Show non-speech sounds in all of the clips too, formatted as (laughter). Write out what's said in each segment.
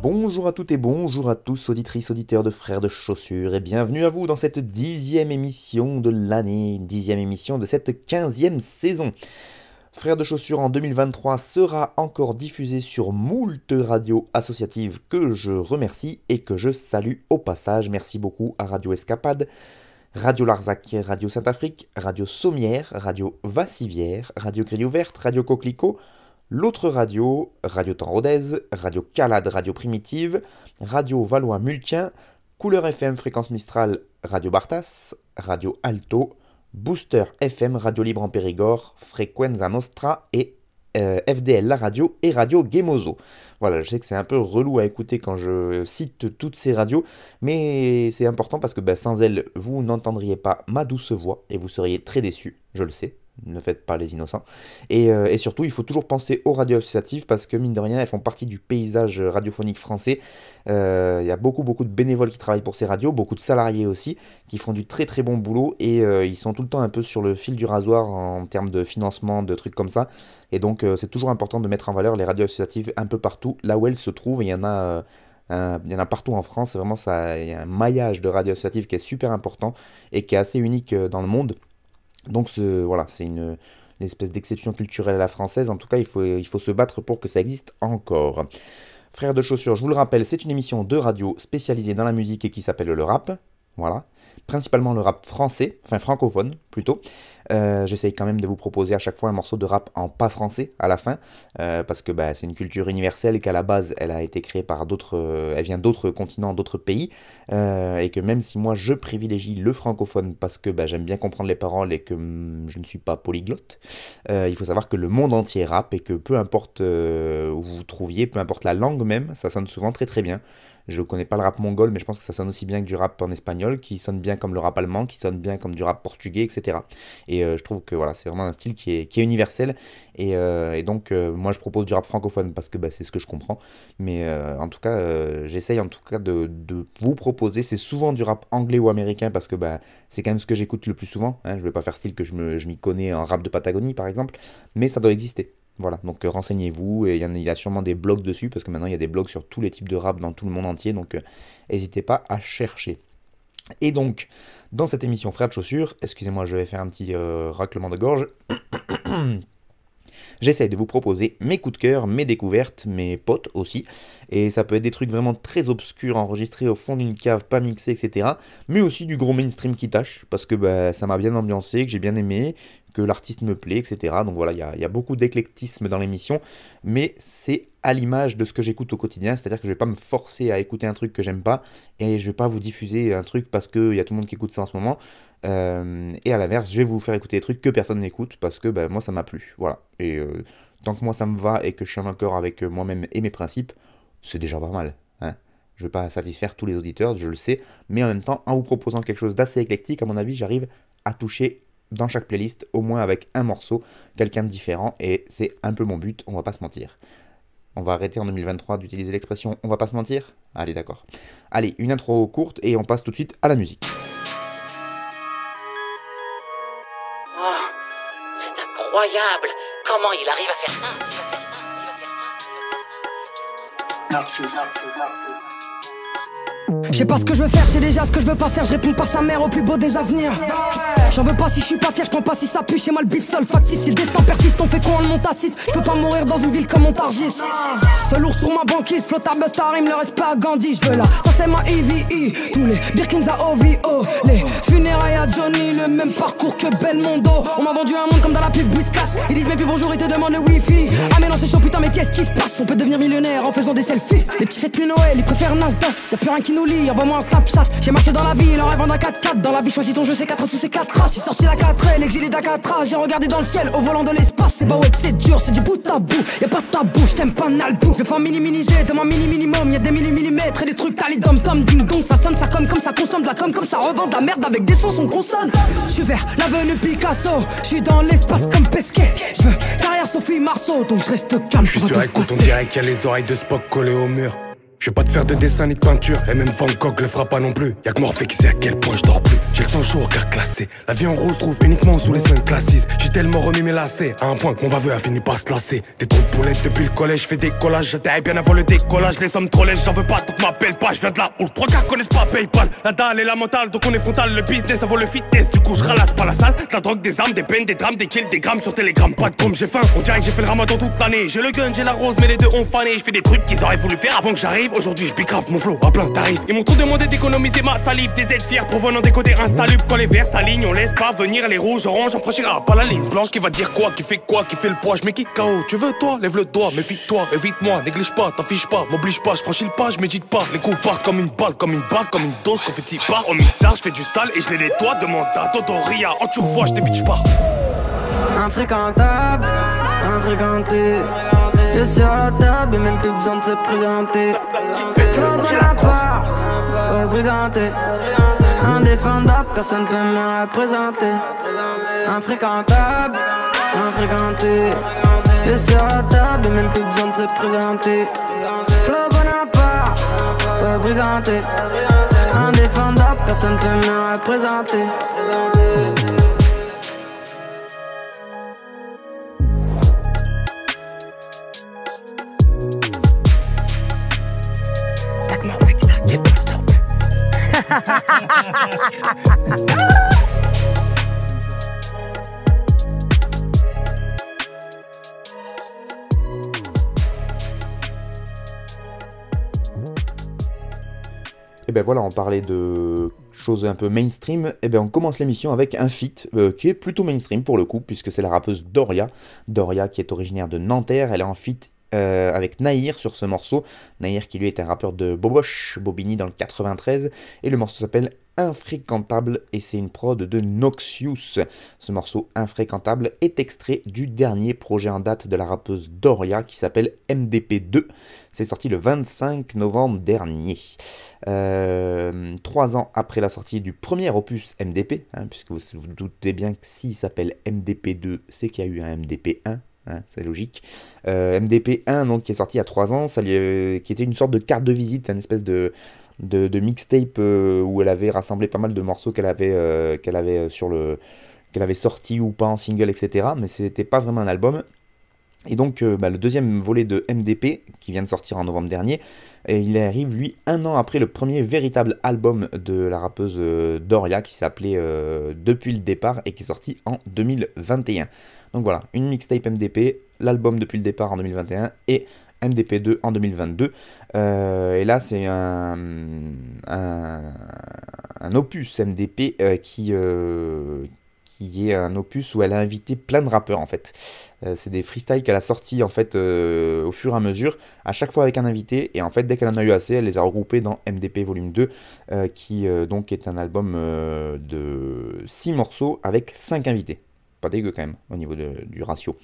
Bonjour à toutes et bonjour à tous, auditrices, auditeurs de Frères de Chaussures, et bienvenue à vous dans cette dixième émission de l'année, dixième émission de cette quinzième saison. Frères de Chaussures en 2023 sera encore diffusé sur moult radios associatives que je remercie et que je salue au passage. Merci beaucoup à Radio Escapade, Radio Larzac, Radio Saint-Afrique, Radio Sommière, Radio Vassivière, Radio Grille Ouverte, Radio Coquelicot, L'autre radio, Radio Temps Radio Calade, Radio Primitive, Radio Valois Multien, Couleur FM Fréquence Mistral, Radio Bartas, Radio Alto, Booster FM, Radio Libre en Périgord, Frequenza Nostra et euh, FDL La Radio et Radio Gemozo. Voilà, je sais que c'est un peu relou à écouter quand je cite toutes ces radios, mais c'est important parce que ben, sans elles, vous n'entendriez pas ma douce voix et vous seriez très déçus, je le sais ne faites pas les innocents. Et, euh, et, surtout, il faut toujours penser aux radios associatives parce que, mine de rien, elles font partie du paysage radiophonique français. Euh, il y a beaucoup, beaucoup de bénévoles qui travaillent pour ces radios, beaucoup de salariés aussi, qui font du très, très bon boulot et euh, ils sont tout le temps un peu sur le fil du rasoir en termes de financement, de trucs comme ça. Et donc, c'est toujours important de mettre en valeur les radios associatives un peu partout, là où elles se trouvent. Il y en a. il y en a partout en France, vraiment ça, il y a un maillage de radios associatives qui est super important et qui est assez unique dans le monde. Donc voilà, c'est une, une, espèce d'exception culturelle à la française. En tout cas, il faut, il faut se battre pour que ça existe encore. Frères de chaussures, je vous le rappelle, c'est une émission de radio spécialisée dans la musique et qui s'appelle le rap. Voilà principalement le rap français, enfin francophone plutôt. Euh, J'essaye quand même de vous proposer à chaque fois un morceau de rap en pas français à la fin, euh, parce que bah, c'est une culture universelle et qu'à la base elle a été créée par d'autres, euh, elle vient d'autres continents, d'autres pays, et que même si moi je privilégie le francophone parce que bah, j'aime bien comprendre les paroles et que mm, je ne suis pas polyglotte, il faut savoir que le monde entier rappe et que peu importe où vous vous trouviez, peu importe la langue même, ça sonne souvent très très bien. Je connais pas le rap mongol, mais je pense que ça sonne aussi bien que du rap en espagnol, qui sonne bien comme le rap allemand, qui sonne bien comme du rap portugais, etc. Et euh, je trouve que voilà, c'est vraiment un style qui est, universel. Et, euh, donc, euh, moi, je propose du rap francophone parce que bah, c'est ce que je comprends. Mais en tout cas, j'essaye en tout cas de, vous proposer. C'est souvent du rap anglais ou américain parce que bah, c'est quand même ce que j'écoute le plus souvent. Hein. Je vais pas faire style que je m'y connais en rap de Patagonie, par exemple. Mais ça doit exister. Voilà, donc euh, renseignez-vous, et il y, a sûrement des blogs dessus, parce que maintenant il y a des blogs sur tous les types de rap dans tout le monde entier, donc euh, n'hésitez pas à chercher. Et donc, dans cette émission Frères de chaussures, excusez-moi, je vais faire un petit euh, raclement de gorge. (coughs) J'essaye de vous proposer mes coups de cœur, mes découvertes, mes potes aussi. Et ça peut être des trucs vraiment très obscurs, enregistrés au fond d'une cave, pas mixés, etc. Mais aussi du gros mainstream qui tâche, parce que bah, ça m'a bien ambiancé, que j'ai bien aimé, que l'artiste me plaît, etc. Donc voilà, il y, a, beaucoup d'éclectisme dans l'émission, mais c'est à l'image de ce que j'écoute au quotidien, c'est-à-dire que je vais pas me forcer à écouter un truc que j'aime pas, et je vais pas vous diffuser un truc parce qu'il y a tout le monde qui écoute ça en ce moment. Euh, et à l'inverse, je vais vous faire écouter des trucs que personne n'écoute parce que bah, moi ça m'a plu. Voilà. Et euh, tant que moi ça me va et que je suis en accord avec moi-même et mes principes, c'est déjà pas mal. Hein je vais pas satisfaire tous les auditeurs, je le sais, mais en même temps, en vous proposant quelque chose d'assez éclectique, à mon avis, j'arrive à toucher dans chaque playlist, au moins avec un morceau, quelqu'un de différent, et c'est un peu mon but, on va pas se mentir. On va arrêter en 2023 d'utiliser l'expression on va pas se mentir Allez, d'accord. Allez, une intro courte et on passe tout de suite à la musique. Oh, c'est incroyable Comment il arrive à faire ça? Il va faire ça, il va faire ça, il va faire ça. Je sais pas ce que je veux faire, je sais déjà ce que je veux pas faire, je réponds pas sa mère au plus beau des avenirs. J'en veux pas si je suis pas fier, je prends pas si ça pue, chez moi le bif seul factif. Si le destin persiste, on fait quoi on monte à 6 Je peux pas mourir dans une ville comme Montargis. Seul lourd sur ma banquise, flotte à Bustar, il me reste pas à Gandhi, je veux là. Ça c'est ma EVE, tous les Birkins à OVO, les funérailles à Johnny, le même parcours que Belmondo. On m'a vendu un monde comme dans la pub Whiskas. Ils disent mais puis bonjour, ils te demandent le wifi. Ah mais non, c'est chaud, putain, mais qu'est-ce qui se passe? On peut devenir millionnaire en faisant des selfies. Les petits fêtes plus Noël, ils préfèrent Nasdaq. Plus rien qui nous lie, envoie-moi un Snapchat. J'ai marché dans la ville en rêvant d'un 4x4. Dans la vie, choisis ton jeu, c'est 4 sous ces 4 traces. J'ai sorti la 4 l'exilé d'Akatra. J'ai regardé dans le ciel au volant de l'espace. C'est bah ouais c'est dur, c'est du bout à bout. Y'a pas de tabou, j't'aime pas nalbou. Je vais pas minimiser, de mon mini minimum. Y'a des millimètres et des trucs, t'as les tom ding dong. Ça sonne, ça comme, comme ça consomme de la com, comme ça revend de la merde avec des sons, son consonne. J'suis vers l'avenue Picasso, j'suis dans l'espace comme Pesquet. J'veux derrière Sophie Marceau, donc je reste calme. Je suis sur écoute, on dirait qu'il y a les oreilles de Spock collées au mur. Je vais pas te faire de dessin ni de peinture, et même Van Gogh le fera pas non plus. Y'a que Morphée qui sait à quel point je dors plus. J'ai le sang chaud au cœur classé. La vie en rose trouve uniquement sous les cinq classes. J'ai tellement remis mes lacets, à un point que mon baveux a fini par se lasser. Des trous de boulettes depuis le collège, fais des collages. J'étais bien avant le décollage, les sommes trop lèches, j'en veux pas, donc m'appelle pas. Je viens de là où trois quarts connaissent pas PayPal. La dalle et la mentale, donc on est frontal. Le business, ça vaut le fitness. Du coup, je ralasse pas la salle. La drogue, des armes, des peines, des drames, des kills, des grammes sur Telegram. Pas de com, j'ai faim. On dirait que j'ai fait le ramadan toute l'année. J'ai le gun, j'ai la rose, mais les deux ont fané. Je fais des trucs qu'ils auraient voulu faire avant que j'arrive. Aujourd'hui, je bicrave mon flow à plein tarif. Ils m'ont trop demandé d'économiser ma salive. Des aides fiers provenant des côtés insalubres. Quand les verts s'alignent, on laisse pas venir les rouges, oranges. On franchira pas la ligne blanche qui va dire quoi, qui fait quoi, qui fait le poids. Je qui KO. Tu veux toi, lève le doigt, méfie-toi, évite-moi, néglige pas, t'affiche pas, m'oblige pas, je franchis le pas, je médite pas. Les coups partent comme une balle, comme une baffe, comme une dose, confetti part. Au mitard, je fais du sale et je les nettoie. Demande à Toto Ria, en tu vois, je t'ébite pas. Infréquentable, infréquenté. Suis sur la table et même plus besoin de se présenter. Faut Bonaparte, ouais, briganté. Indéfendable, personne peut me représenter. Infréquentable, infréquenté. Suis sur la table et même plus besoin de se présenter. Faut Bonaparte, ouais, briganté. Indéfendable, personne peut me représenter. Et ben voilà, on parlait de choses un peu mainstream. Et ben on commence l'émission avec un feat euh, qui est plutôt mainstream pour le coup, puisque c'est la rappeuse Doria. Doria qui est originaire de Nanterre, elle est en feat euh, avec Nahir sur ce morceau. Nahir qui lui est un rappeur de Boboche, Bobigny dans le 93. Et le morceau s'appelle Infréquentable et c'est une prod de Noxious. Ce morceau Infréquentable est extrait du dernier projet en date de la rappeuse Doria qui s'appelle MDP2. C'est sorti le 25 novembre dernier. Euh, trois ans après la sortie du premier opus MDP, hein, puisque vous vous doutez bien que s'il s'appelle MDP2, c'est qu'il y a eu un MDP1. Hein, c'est logique. Euh, MDP1, donc, qui est sorti il y a 3 ans, qui était une sorte de carte de visite, une espèce de, mixtape euh, où elle avait rassemblé pas mal de morceaux qu'elle avait, euh, qu'elle sur le qu'elle avait sorti ou pas en single, etc. Mais c'était pas vraiment un album. Et donc bah, le deuxième volet de MDP, qui vient de sortir en novembre dernier, il arrive lui un an après le premier véritable album de la rappeuse Doria, qui s'appelait Depuis le départ, et qui est sorti en 2021. Donc voilà, une mixtape MDP, l'album depuis le départ en 2021 et MDP2 en 2022. Euh, et là, c'est un, opus MDP euh, qui, euh, qui est un opus où elle a invité plein de rappeurs en fait. c'est des freestyles qu'elle a sortis en fait au fur et à mesure, à chaque fois avec un invité. Et en fait, dès qu'elle en a eu assez, elle les a regroupés dans MDP Volume 2, qui donc est un album de 6 morceaux avec 5 invités pas dégueu quand même au niveau du ratio.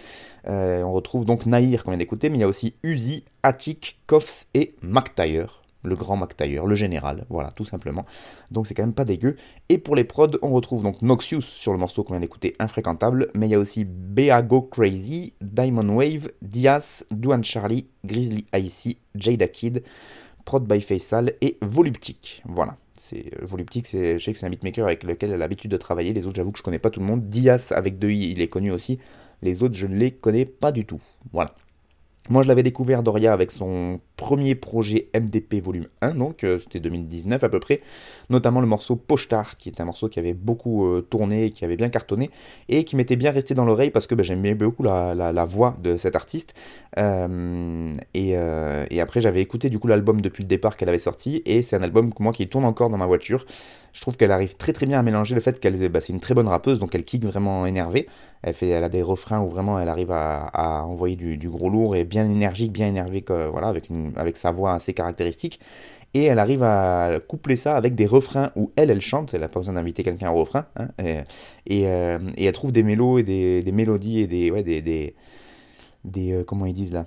Euh, on retrouve donc Nahir qu'on vient d'écouter, mais il y a aussi Uzi, Attic, Koffs et McTyre, le grand McTyre, le général, voilà, tout simplement. Donc c'est quand même pas dégueu. Et pour les prods, on retrouve donc Noxious sur le morceau qu'on vient d'écouter, Infréquentable, mais il y a aussi Beago Crazy, Diamond Wave, Diaz, Duan Charlie, Grizzly Icy, Jada Kid, Prod by Faisal et Voluptic. Voilà. C'est euh, Voluptic, je sais que c'est un beatmaker avec lequel elle a l'habitude de travailler. Les autres, j'avoue que je connais pas tout le monde. Diaz avec deux i, il est connu aussi. Les autres, je ne les connais pas du tout. Voilà. Moi, je l'avais découvert Doria avec son premier projet MDP volume 1, donc euh, c'était 2019 à peu près, notamment le morceau Pochtar, qui est un morceau qui avait beaucoup euh, tourné, qui avait bien cartonné, et qui m'était bien resté dans l'oreille parce que bah, j'aimais beaucoup la, voix de cet artiste. Euh, et, après j'avais écouté du coup l'album depuis le départ qu'elle avait sorti, et c'est un album moi qui tourne encore dans ma voiture. Je trouve qu'elle arrive très très bien à mélanger le fait qu'elle bah, c'est une très bonne rappeuse, donc elle kick vraiment énervée. Elle, fait, elle a des refrains où vraiment elle arrive à, envoyer du, gros lourd et bien énergique, bien énervé, voilà, avec, une, avec sa voix assez caractéristique. Et elle arrive à coupler ça avec des refrains où elle, elle chante, elle n'a pas besoin d'inviter quelqu'un au refrain, hein, et, euh, et, elle trouve des mélos et des, des mélodies et des, ouais, des, des, des euh, comment ils disent là,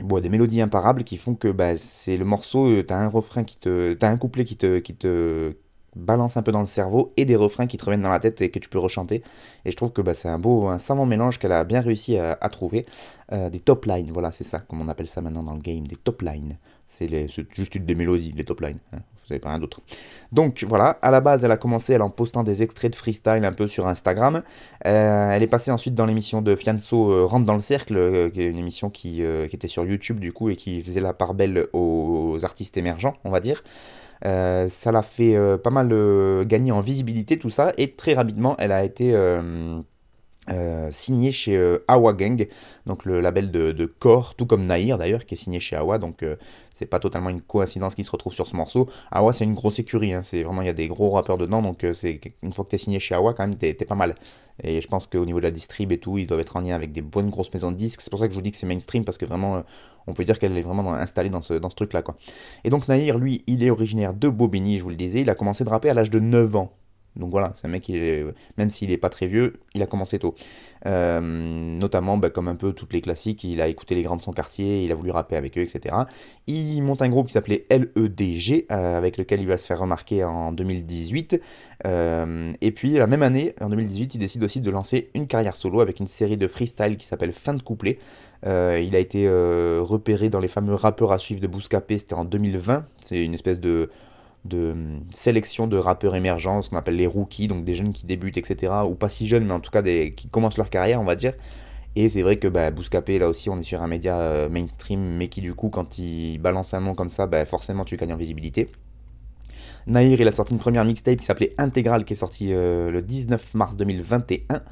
bon, des mélodies imparables qui font que bah, c'est le morceau, euh, t'as un refrain qui te, t'as un couplet qui te, qui te balance un peu dans le cerveau et des refrains qui te reviennent dans la tête et que tu peux rechanter. Et je trouve que bah, c'est un beau, un savant mélange qu'elle a bien réussi à, trouver. Euh, des top lines, voilà, c'est ça, comme on appelle ça maintenant dans le game, des top lines. C'est juste des mélodies, les top lines. Hein, vous n'avez pas rien d'autre. Donc voilà, à la base, elle a commencé elle, en postant des extraits de freestyle un peu sur Instagram. Euh, elle est passée ensuite dans l'émission de Fianso euh, Rentre dans le cercle, qui est une émission qui, qui, était sur YouTube du coup et qui faisait la part belle aux artistes émergents, on va dire. Euh, ça l'a fait euh, pas mal euh, gagner en visibilité tout ça. Et très rapidement elle a été signée chez Awa Gang, donc le label de, de Core, tout comme Nahir d'ailleurs qui est signé chez Awa, donc c'est pas totalement une coïncidence qui se retrouve sur ce morceau. Awa c'est une grosse écurie, hein. c'est vraiment il y a des gros rappeurs dedans, donc c'est une fois que t'es signé chez Awa quand même t'es pas mal. Et je pense qu'au niveau de la distrib et tout, ils doivent être en lien avec des bonnes grosses maisons de disques. C'est pour ça que je vous dis que c'est mainstream parce que vraiment on peut dire qu'elle est vraiment installée dans ce, dans ce truc-là. quoi. Et donc Nahir, lui, il est originaire de Bobigny, je vous le disais, il a commencé de rapper à l'âge de 9 ans. Donc voilà, c'est un mec, qui même s'il n'est pas très vieux, il a commencé tôt. Euh, notamment, bah, comme un peu toutes les classiques, il a écouté les grands de son quartier, il a voulu rapper avec eux, etc. Il monte un groupe qui s'appelait LEDG, euh, avec lequel il va se faire remarquer en 2018. Euh, et puis, la même année, en 2018, il décide aussi de lancer une carrière solo avec une série de freestyle qui s'appelle Fin de couplet. il a été repéré dans les fameux rappeurs à suivre de Bouscapé, c'était en 2020. C'est une espèce de de hum, sélection de rappeurs émergents, ce qu'on appelle les rookies, donc des jeunes qui débutent, etc. Ou pas si jeunes, mais en tout cas des, qui commencent leur carrière, on va dire. Et c'est vrai que bah, Bouscapé, là aussi, on est sur un média euh, mainstream, mais qui du coup, quand il balance un nom comme ça, bah, forcément tu gagnes en visibilité. Nahir, il a sorti une première mixtape qui s'appelait Intégral, qui est sortie euh, le 19 mars 2021.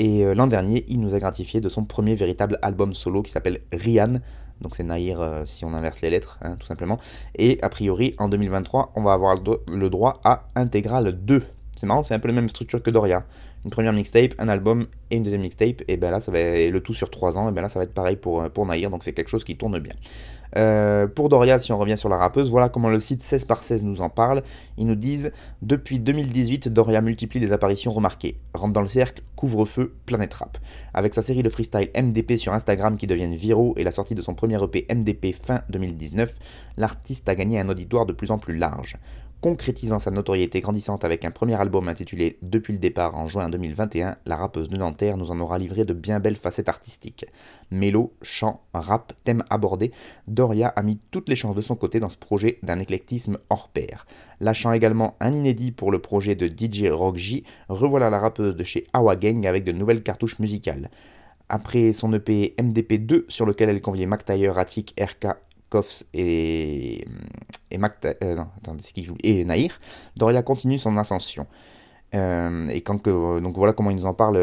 Et euh, l'an dernier, il nous a gratifié de son premier véritable album solo qui s'appelle Rian, donc c'est Nahir euh, si on inverse les lettres, hein, tout simplement. Et a priori, en 2023, on va avoir le droit à Intégral 2. C'est marrant, c'est un peu la même structure que Doria. Une première mixtape, un album et une deuxième mixtape, et ben là, ça va le tout sur 3 ans, et ben là, ça va être pareil pour, euh, pour donc c'est quelque chose qui tourne bien. Euh, pour Doria, si on revient sur la rappeuse, voilà comment le site 16 par 16 nous en parle. Ils nous disent Depuis 2018, Doria multiplie les apparitions remarquées. Rentre dans le cercle, couvre-feu, planète rap. Avec sa série de freestyle MDP sur Instagram qui deviennent viraux et la sortie de son premier EP MDP fin 2019, l'artiste a gagné un auditoire de plus en plus large concrétisant sa notoriété grandissante avec un premier album intitulé Depuis le départ en juin 2021, la rappeuse de Nanterre nous en aura livré de bien belles facettes artistiques. Mélo, chant, rap, thème abordé, Doria a mis toutes les chances de son côté dans ce projet d'un éclectisme hors pair. Lâchant également un inédit pour le projet de DJ Rock revoilà la rappeuse de chez Awa Gang avec de nouvelles cartouches musicales. Après son EP MDP2 sur lequel elle conviait Mac Attic, RK et, et, euh, et Naïr, Doria continue son ascension. Euh, et donc voilà comment ils nous en parlent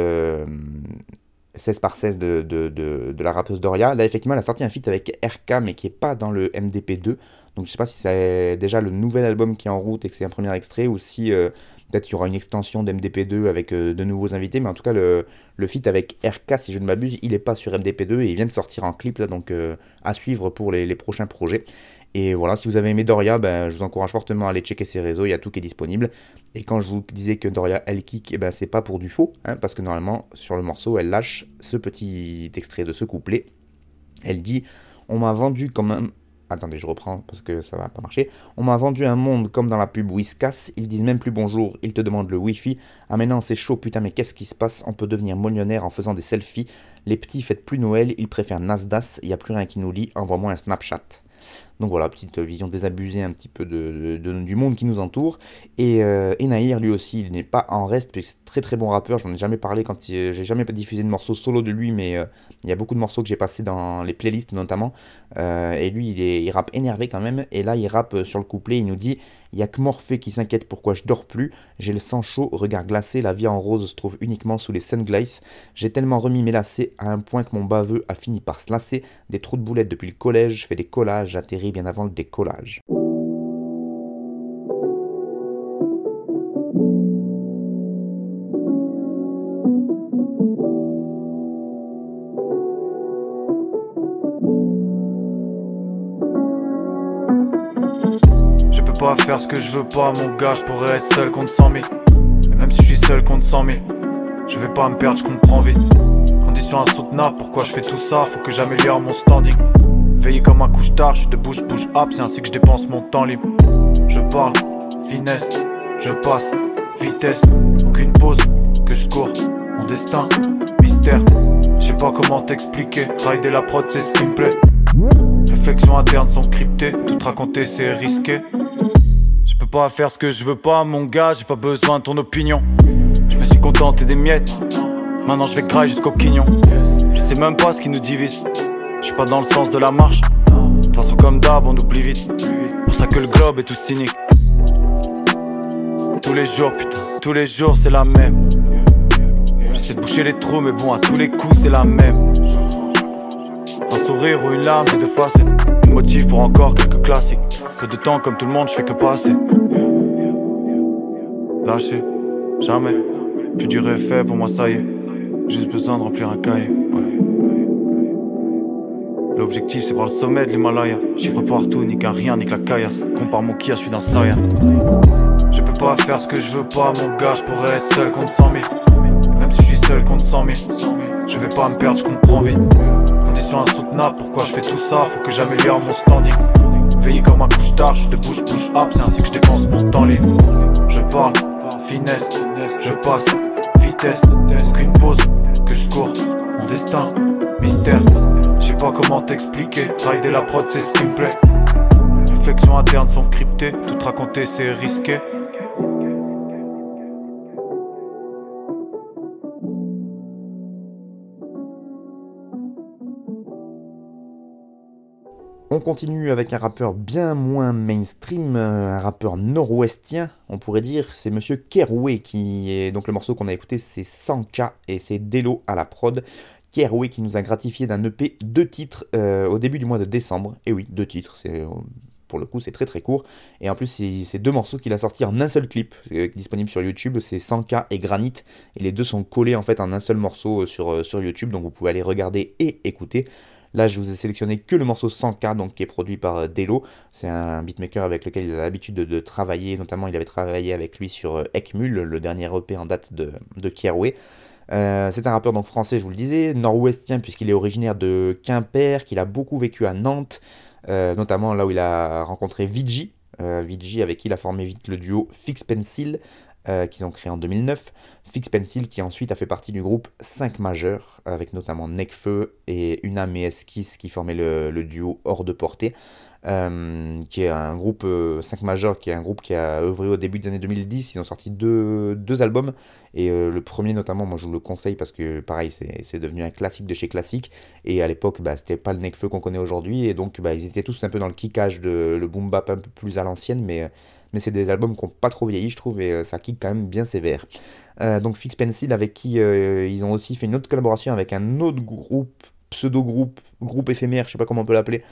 16 euh, par 16 de, de, de, la rappeuse Doria. Là, effectivement, elle a sorti un feat avec RK, mais qui est pas dans le MDP2. Donc, je sais pas si c'est déjà le nouvel album qui est en route et que c'est un premier extrait, ou si Peut-être qu'il y aura une extension d'MDP2 avec euh, de nouveaux invités, mais en tout cas, le, feat avec RK, si je ne m'abuse, il n'est pas sur MDP2 et il vient de sortir en clip, donc euh, à suivre pour les, prochains projets. Et voilà, si vous avez aimé Doria, ben, je vous encourage fortement à aller checker ses réseaux, il y a tout qui est disponible. Et quand je vous disais que Doria, elle kick, eh ben, c'est pas pour du faux, hein, parce que normalement, sur le morceau, elle lâche ce petit extrait de ce couplet. Elle dit On m'a vendu comme un, Attendez, je reprends parce que ça va pas marcher. On m'a vendu un monde comme dans la pub Whiskas. Ils disent même plus bonjour, ils te demandent le wifi. Ah maintenant c'est chaud, putain mais qu'est-ce qui se passe? On peut devenir millionnaire en faisant des selfies. Les petits fêtent plus Noël, ils préfèrent Nasdaq, il n'y a plus rien qui nous lie, envoie-moi un Snapchat. Donc voilà, petite vision désabusée un petit peu du monde qui nous entoure. Et, euh, lui aussi, il n'est pas en reste, puisque c'est très très bon rappeur. J'en ai jamais parlé quand j'ai jamais diffusé de morceaux solo de lui, mais euh, il y a beaucoup de morceaux que j'ai passés dans les playlists notamment. Euh, et lui, il, rappe énervé quand même. Et là, il rappe sur le couplet, il nous dit il y a que Morphée qui s'inquiète pourquoi je dors plus? J'ai le sang chaud, regard glacé, la vie en rose se trouve uniquement sous les sunglaces. J'ai tellement remis mes lacets à un point que mon baveux a fini par se lasser. Des trous de boulettes depuis le collège, je fais des collages, j'atterris bien avant le décollage. pas faire ce que je veux pas, mon gars, je pourrais être seul contre 100 000. Et même si je suis seul contre 100 000, je vais pas me perdre, je comprends vite. Condition insoutenable, pourquoi je fais tout ça? Faut que j'améliore mon standing. Veiller comme un couche tard, je suis debout, je bouge up, c'est ainsi que je dépense mon temps libre. Je parle, finesse, je passe, vitesse, aucune pause, que je cours, mon destin, mystère. Je sais pas comment t'expliquer, rider la prod c'est ce qui me plaît. Réflexions internes sont cryptées, tout raconter c'est risqué. Je peux pas faire ce que je veux pas, mon gars, j'ai pas besoin de ton opinion. Je me suis contenté des miettes, maintenant je vais jusqu'au quignon. Je sais même pas ce qui nous divise, je suis pas dans le sens de la marche. De toute façon, comme d'hab, on oublie vite. Pour ça que le globe est tout cynique. Tous les jours, putain, tous les jours c'est la même. J'essaie de boucher les trous, mais bon, à tous les coups c'est la même. Un sourire ou une larme, c'est de facettes. Un motif pour encore quelques classiques. Peu de temps, comme tout le monde, je fais que passer. Lâcher, jamais. Plus est fait pour moi, ça y est. Juste besoin de remplir un cahier. L'objectif c'est voir le sommet de l'Himalaya. Chiffre partout, ni qu'un rien, ni que la caillasse. Compare mon qui à celui d'un Saiyan. Je peux pas faire ce que je veux pas, mon gars, je pourrais être seul contre 100 000. Même si je suis seul contre 100 000, je vais pas me perdre, je comprends vite insoutenable. Pourquoi je fais tout ça? Faut que j'améliore mon standing. Veiller comme un couche tard, je suis debout, je bouge up, c'est ainsi que je dépense mon temps libre. Je parle, finesse, je passe, vitesse, qu'une pause, que je cours, mon destin, mystère. Pas comment t'expliquer, rider la prod c'est ce qui me plaît. Réflexions internes sont cryptées, tout raconter c'est risqué. On continue avec un rappeur bien moins mainstream, un rappeur nord-ouestien, on pourrait dire. C'est Monsieur Keroué qui est donc le morceau qu'on a écouté, c'est 100K et c'est Delo à la prod. Keroué qui nous a gratifié d'un EP deux titres euh, au début du mois de décembre. Et oui, deux titres, c'est pour le coup c'est très très court. Et en plus c'est deux morceaux qu'il a sortis en un seul clip, euh, disponible sur YouTube, c'est 100K et Granit. Et les deux sont collés en fait en un seul morceau euh, sur, YouTube, donc vous pouvez aller regarder et écouter. Là, je vous ai sélectionné que le morceau 100K, donc, qui est produit par euh, Delo. C'est un beatmaker avec lequel il a l'habitude de, travailler. Notamment, il avait travaillé avec lui sur euh, Ekmul, le dernier EP en date de, de euh, c'est un rappeur donc français, je vous le disais, nord-ouestien puisqu'il est originaire de Quimper, qu'il a beaucoup vécu à Nantes, notamment là où il a rencontré Vigi, Vigi avec qui il a formé vite le duo Fix Pencil, qu'ils ont créé en 2009. Fix Pencil qui ensuite a fait partie du groupe 5 majeurs, avec notamment Necfeu et Unam et Esquisse qui formaient le, duo Hors de Portée, euh, qui est un groupe 5 euh, majeurs, qui est un groupe qui a œuvré au début des années 2010. Ils ont sorti deux, deux albums, et euh, le premier notamment, moi je vous le conseille parce que pareil, c'est devenu un classique de chez classique, et à l'époque, bah, c'était pas le Necfeu qu'on connaît aujourd'hui, et donc bah, ils étaient tous un peu dans le kickage de le boom bap un peu plus à l'ancienne, mais mais c'est des albums qui n'ont pas trop vieilli, je trouve, et ça kick quand même bien sévère. Donc Fix Pencil, avec qui ils ont aussi fait une autre collaboration avec un autre groupe, pseudo-groupe, groupe éphémère, je sais pas comment on peut l'appeler,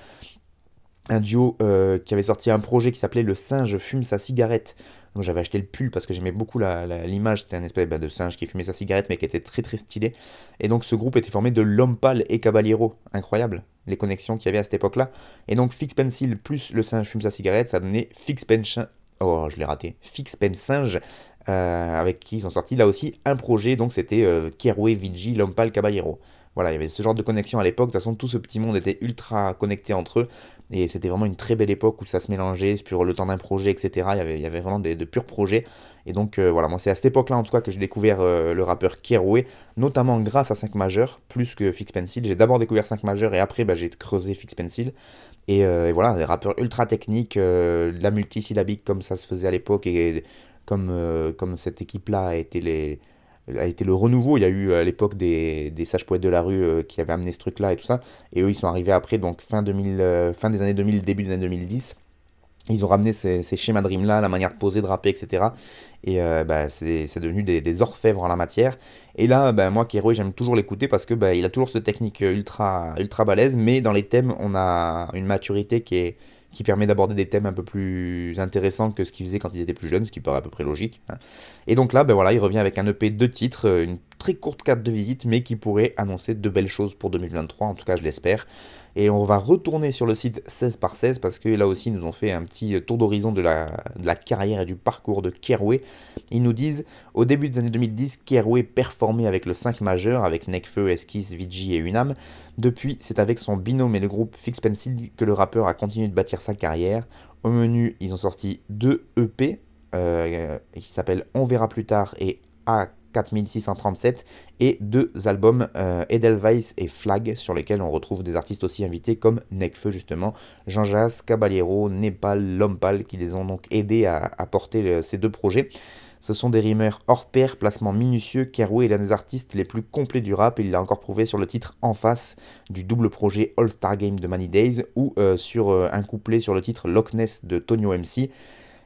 un duo qui avait sorti un projet qui s'appelait Le singe fume sa cigarette. Donc j'avais acheté le pull parce que j'aimais beaucoup l'image, c'était un espèce bah, de singe qui fumait sa cigarette mais qui était très très stylé. Et donc ce groupe était formé de L'Homme et Caballero. Incroyable les connexions qu'il y avait à cette époque-là. Et donc Fix Pencil plus le singe fume sa cigarette, ça donnait Fix Pencil, oh je l'ai raté, Fix Pen Singe, euh, avec qui ils ont sorti là aussi un projet, donc c'était euh, Keroué Vigi Lompal Caballero. voilà, il y avait ce genre de connexion à l'époque. De toute façon, tout ce petit monde était ultra connecté entre eux. Et c'était vraiment une très belle époque où ça se mélangeait sur le temps d'un projet, etc. Il y avait, vraiment de purs projets. Et donc euh, voilà, c'est à cette époque-là en tout cas que j'ai découvert euh, le rappeur Keroué, notamment grâce à 5 majeurs, plus que Fix Pencil. J'ai d'abord découvert 5 majeurs et après bah, j'ai creusé Fix Pencil. Et, euh, et, voilà, des rappeurs ultra techniques, la multisyllabique comme ça se faisait à l'époque et comme, comme cette équipe-là a été les a été le renouveau. Il y a eu à l'époque des, des sages poètes de la rue qui avaient amené ce truc-là et tout ça. Et eux, ils sont arrivés après, donc fin, 2000, fin des années 2000, début des années 2010. Ils ont ramené ces, schémas de rime là, la manière de poser, de rapper, etc. Et euh, bah, c'est devenu des, orfèvres en la matière. Et là, bah, moi, Keroué, j'aime toujours l'écouter parce que bah, il a toujours cette technique ultra, ultra balèze, mais dans les thèmes, on a une maturité qui, est, qui permet d'aborder des thèmes un peu plus intéressants que ce qu'il faisait quand ils étaient plus jeunes, ce qui paraît à peu près logique. Hein. Et donc là, ben voilà, il revient avec un EP de titres, une très courte carte de visite, mais qui pourrait annoncer de belles choses pour 2023, en tout cas je l'espère. Et on va retourner sur le site 16 par 16 parce que là aussi ils nous ont fait un petit tour d'horizon de la, carrière et du parcours de Keroué. Ils nous disent au début des années 2010, Keroué performait avec le 5 majeur, avec Nekfeu, Esquisse, Vigi et Unam. Depuis, c'est avec son binôme et le groupe Fix Pencil que le rappeur a continué de bâtir sa carrière. Au menu, ils ont sorti deux EP euh, qui s'appellent On verra plus tard et A 4637 et deux albums euh, Edelweiss et Flag sur lesquels on retrouve des artistes aussi invités comme Nekfeu justement, Jean Jas, Caballero, Népal, Lompal qui les ont donc aidés à, porter ces deux projets. Ce sont des rimeurs hors pair, placement minutieux. Keroué est l'un des artistes les plus complets du rap il l'a encore prouvé sur le titre En face du double projet All Star Game de Money Days ou euh, sur euh, un couplet sur le titre Loch Ness de Tonio MC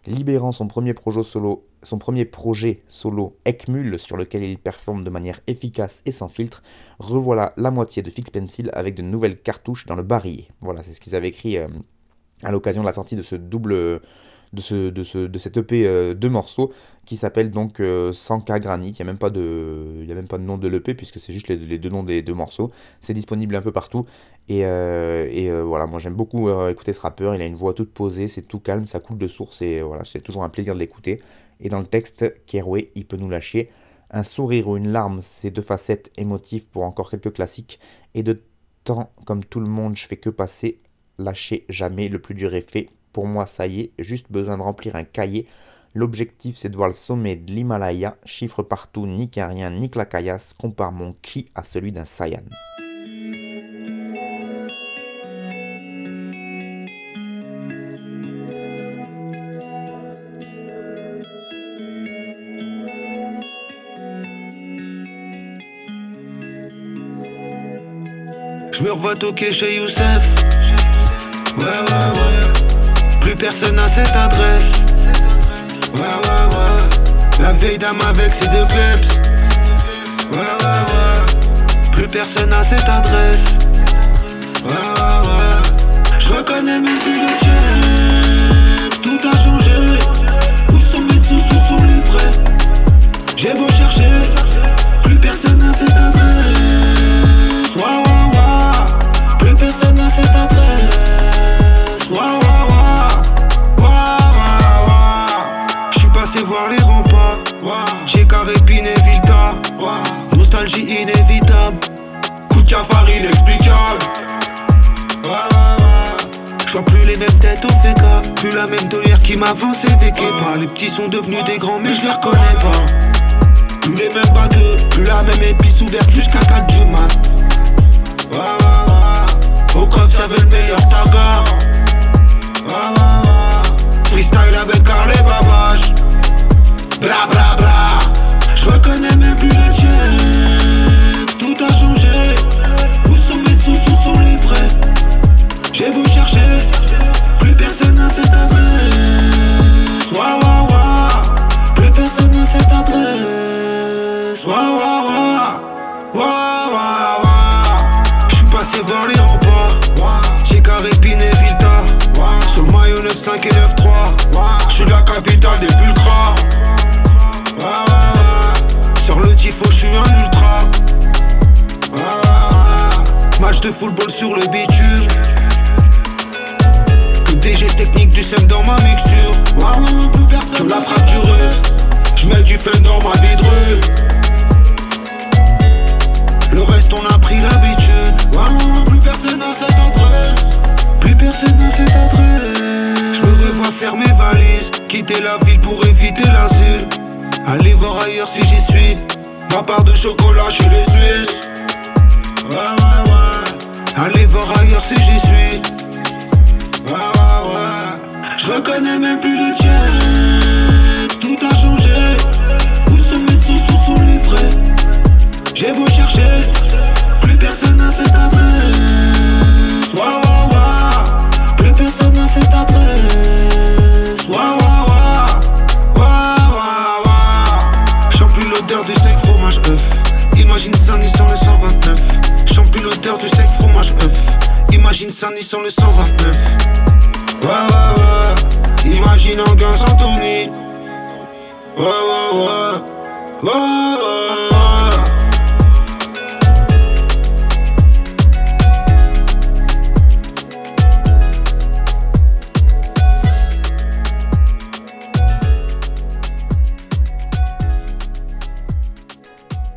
libérant son premier projet solo, son premier projet solo Ekmul, sur lequel il performe de manière efficace et sans filtre, revoilà la moitié de Fix Pencil avec de nouvelles cartouches dans le barillet. Voilà, c'est ce qu'ils avaient écrit euh, à l'occasion de la sortie de ce double de, ce, de, ce, de cette EP euh, de morceaux qui s'appelle donc 100K euh, Granny. Il n'y a, même pas de, a même pas de nom de l'EP puisque c'est juste les, deux noms des deux morceaux. C'est disponible un peu partout. Et, euh, et voilà, moi j'aime beaucoup écouter ce rappeur. Il a une voix toute posée, c'est tout calme, ça coule de source et voilà, c'est toujours un plaisir de l'écouter. Et dans le texte, Keroué, il peut nous lâcher. Un sourire ou une larme, c'est deux facettes émotives pour encore quelques classiques. Et de temps, comme tout le monde, je fais que passer. Lâcher jamais, le plus dur est fait. Pour moi, ça y est, juste besoin de remplir un cahier. L'objectif, c'est de voir le sommet de l'Himalaya. Chiffre partout, ni rien, ni la caillasse. Compare mon ki à celui d'un Saiyan. Je me revois toquer chez Youssef. Ouais, ouais, ouais. Plus personne n'a cette adresse. La vieille dame avec ses deux clubs. Ouais, ouais, ouais. Plus personne n'a cette adresse. Je reconnais même plus le chef. Tout a changé. Où sont mes sous, sous sont les vrais. J'ai beau chercher. Plus personne n'a cette adresse. Ouais, ouais, ouais. Plus personne n'a cette adresse. Inévitable. Coup de cafard inexplicable. Je plus les mêmes têtes au féca. Plus la même tolère qui m'avance des pas. Les petits sont devenus des grands, mais je les reconnais pas. Plus les mêmes bagueux. Plus la même épice ouverte jusqu'à 4 du mat. Au ça veut le meilleur taga. Freestyle avec Carl et Babache. Bra bra bra je reconnais même plus la tienne Tout a changé. Où sont mes sous, sous sont les vrais? J'ai beau chercher Plus personne à cette adresse Waouh waouh waouh Plus personne à cette adresse Waouh waouh waouh Waouh waouh waouh J'suis passé voir les remparts. J'ai carré Vilta Sur le maillot 9-5 et 9-3 J'suis la capitale des plus full ball sur le bitume. Que des gestes techniques du seum dans ma mixture. Waouh, plus personne. la fractureuse. Je mets du fun dans ma vidreuse. Le reste, on a pris l'habitude. Plus personne à cette adresse. Plus personne à cette adresse. Je me revois faire mes valises. Quitter la ville pour éviter l'asile. Allez voir ailleurs si j'y suis. Ma part de chocolat chez les Suisses. Ouais, ouais, ouais. Aller voir ailleurs si j'y suis. Ouais, ouais, ouais. Je reconnais même plus le tien. Tout a changé. Où sont mes sous, sous sont livrés? J'ai beau chercher, plus personne n'a cette adresse. Wa wa wa, plus personne n'a cette adresse. Wa wa, wa wa wa. Chante plus l'odeur du steak fromage œuf. Imagine ça ni sans le 129. Chante plus l'odeur du steak. Imagine ni sans le 129. Wa wa wa, imagine gain sans Tony. Wa wa wa, wa wa wa.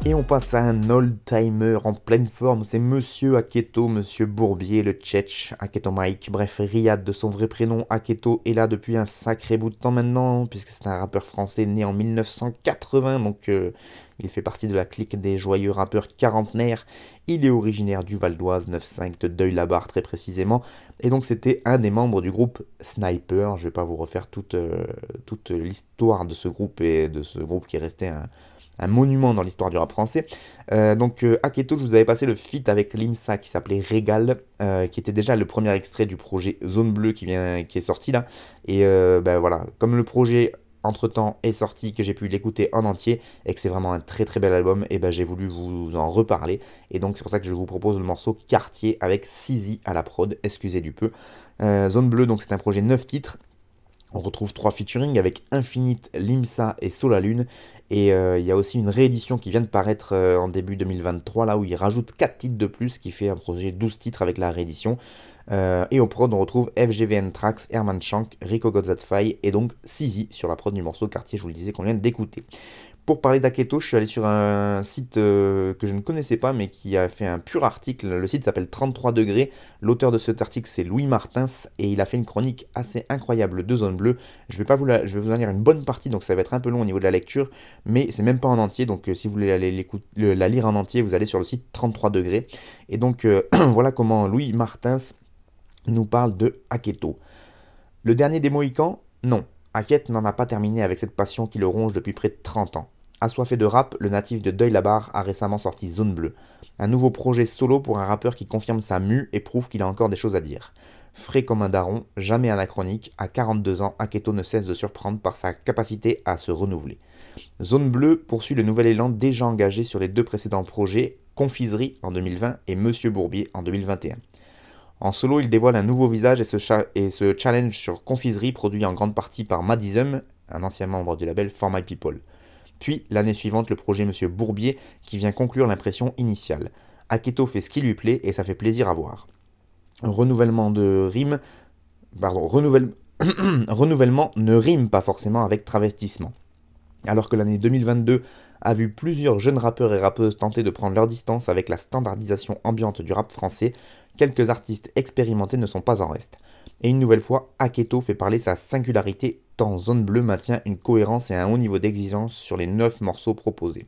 Et on passe à un old-timer en pleine forme, c'est Monsieur Aketo, Monsieur Bourbier, le Tchetch, Aketo Mike, bref, Riyad de son vrai prénom, Aketo est là depuis un sacré bout de temps maintenant, puisque c'est un rappeur français né en 1980, donc euh, il fait partie de la clique des joyeux rappeurs quarantenaires, il est originaire du Val d'Oise, 9-5 de Deuil-la-Barre très précisément, et donc c'était un des membres du groupe Sniper, je vais pas vous refaire toute, euh, toute l'histoire de ce groupe et de ce groupe qui est resté un un monument dans l'histoire du rap français. Euh, donc euh, Aketo, je vous avais passé le feat avec Limsa qui s'appelait Régal, euh, qui était déjà le premier extrait du projet Zone Bleue qui, vient, qui est sorti là. Et ben voilà, comme le projet entre-temps est sorti, que j'ai pu l'écouter en entier, et que c'est vraiment un très très bel album, et ben j'ai voulu vous en reparler. Et donc c'est pour ça que je vous propose le morceau Quartier avec Sizi à la prod, excusez du peu. Zone Bleue, donc c'est un projet 9 titres. On retrouve trois featuring avec Infinite, Limsa et Solalune. Et euh, il y a aussi une réédition qui vient de paraître euh, en début 2023, là où il rajoute 4 titres de plus, qui fait un projet 12 titres avec la réédition. Euh, et au prod, on retrouve FGVN Trax, Herman Shank, Rico Godzatfai et donc Sizi sur la prod du morceau Quartier, je vous le disais qu'on vient d'écouter. Pour parler d'Aketo, je suis allé sur un site euh, que je ne connaissais pas, mais qui a fait un pur article. Le site s'appelle 33 degrés. L'auteur de cet article, c'est Louis Martins, et il a fait une chronique assez incroyable de Zone Bleue. Je vais, pas vous je vais vous en lire une bonne partie, donc ça va être un peu long au niveau de la lecture, mais c'est même pas en entier. Donc euh, si vous voulez aller la lire en entier, vous allez sur le site 33 degrés. Et donc euh, (clears throat) voilà comment Louis Martins nous parle de Aketo. Le dernier des Mohicans? Non. Aket n'en a pas terminé avec cette passion qui le ronge depuis près de 30 ans. Assoiffé de rap, le natif de Deuil-la-Barre a récemment sorti Zone Bleue, un nouveau projet solo pour un rappeur qui confirme sa mue et prouve qu'il a encore des choses à dire. Frais comme un daron, jamais anachronique, à 42 ans, Aketo ne cesse de surprendre par sa capacité à se renouveler. Zone Bleue poursuit le nouvel élan déjà engagé sur les deux précédents projets, Confiserie en 2020 et Monsieur Bourbier en 2021. En solo, il dévoile un nouveau visage et se, challenge sur Confiserie, produit en grande partie par Madism, un ancien membre du label For My People. Puis, l'année suivante, le projet Monsieur Bourbier qui vient conclure l'impression initiale. Aketo fait ce qui lui plaît et ça fait plaisir à voir. Renouvellement de rime. Pardon, (coughs) renouvellement ne rime pas forcément avec travestissement. Alors que l'année 2022 a vu plusieurs jeunes rappeurs et rappeuses tenter de prendre leur distance avec la standardisation ambiante du rap français, quelques artistes expérimentés ne sont pas en reste. Et une nouvelle fois, Aketo fait parler sa singularité tant Zone Bleue maintient une cohérence et un haut niveau d'exigence sur les 9 morceaux proposés.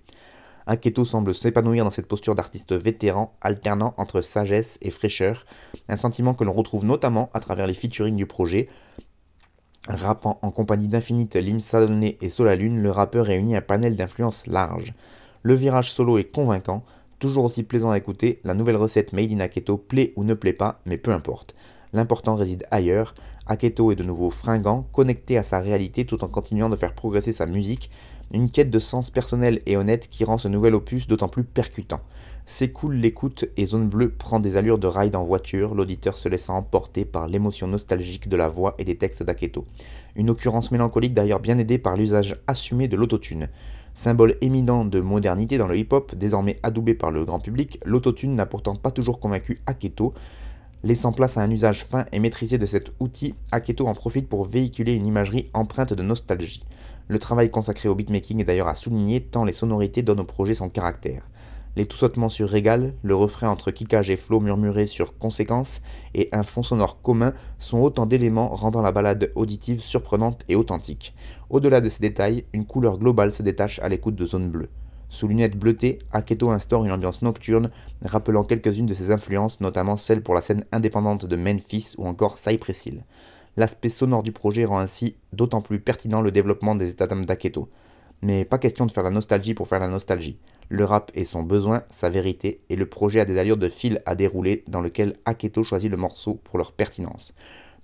Aketo semble s'épanouir dans cette posture d'artiste vétéran, alternant entre sagesse et fraîcheur, un sentiment que l'on retrouve notamment à travers les featuring du projet. Rappant en compagnie d'Infinite, Lim et Solalune, le rappeur réunit un panel d'influences large. Le virage solo est convaincant, toujours aussi plaisant à écouter, la nouvelle recette Made in Aketo plaît ou ne plaît pas, mais peu importe. L'important réside ailleurs. Aketo est de nouveau fringant, connecté à sa réalité tout en continuant de faire progresser sa musique, une quête de sens personnel et honnête qui rend ce nouvel opus d'autant plus percutant. S'écoule l'écoute et Zone Bleue prend des allures de ride en voiture, l'auditeur se laissant emporter par l'émotion nostalgique de la voix et des textes d'Aketo. Une occurrence mélancolique d'ailleurs bien aidée par l'usage assumé de l'autotune. Symbole éminent de modernité dans le hip-hop, désormais adoubé par le grand public, l'autotune n'a pourtant pas toujours convaincu Aketo, Laissant place à un usage fin et maîtrisé de cet outil, Aketo en profite pour véhiculer une imagerie empreinte de nostalgie. Le travail consacré au beatmaking est d'ailleurs à souligner tant les sonorités donnent au projet son caractère. Les tout-sautements sur Régal, le refrain entre kickage et flow murmuré sur Conséquence et un fond sonore commun sont autant d'éléments rendant la balade auditive surprenante et authentique. Au-delà de ces détails, une couleur globale se détache à l'écoute de Zone Bleue. Sous lunettes bleutées, Aketo instaure une ambiance nocturne, rappelant quelques-unes de ses influences, notamment celles pour la scène indépendante de Memphis ou encore Cypress Hill. L'aspect sonore du projet rend ainsi d'autant plus pertinent le développement des états d'âme d'Aketo. Mais pas question de faire la nostalgie pour faire la nostalgie. Le rap est son besoin, sa vérité, et le projet a des allures de fil à dérouler dans lequel Aketo choisit le morceau pour leur pertinence.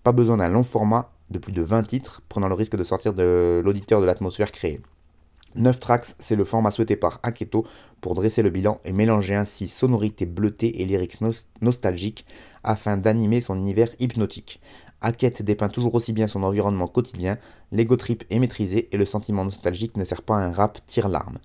Pas besoin d'un long format de plus de 20 titres, prenant le risque de sortir de l'auditeur de l'atmosphère créée. 9 tracks, c'est le format souhaité par Aketo pour dresser le bilan et mélanger ainsi sonorité bleutée et lyrics nostalgiques afin d'animer son univers hypnotique. Hackett dépeint toujours aussi bien son environnement quotidien, l'ego trip est maîtrisé et le sentiment nostalgique ne sert pas à un rap tire-larme.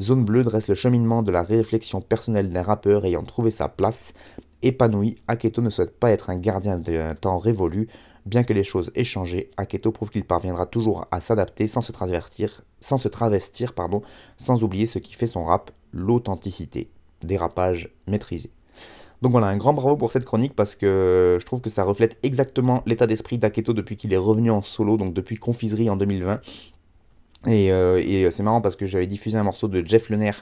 Zone Bleue dresse le cheminement de la réflexion personnelle d'un rappeur ayant trouvé sa place. Épanoui, Aketo ne souhaite pas être un gardien d'un temps révolu. Bien que les choses aient changé, Aketo prouve qu'il parviendra toujours à s'adapter sans se travestir, sans, se travestir pardon, sans oublier ce qui fait son rap, l'authenticité. Dérapage maîtrisé. Donc voilà, un grand bravo pour cette chronique parce que je trouve que ça reflète exactement l'état d'esprit d'Aketo depuis qu'il est revenu en solo, donc depuis Confiserie en 2020. Et, euh, et c'est marrant parce que j'avais diffusé un morceau de Jeff Lenner,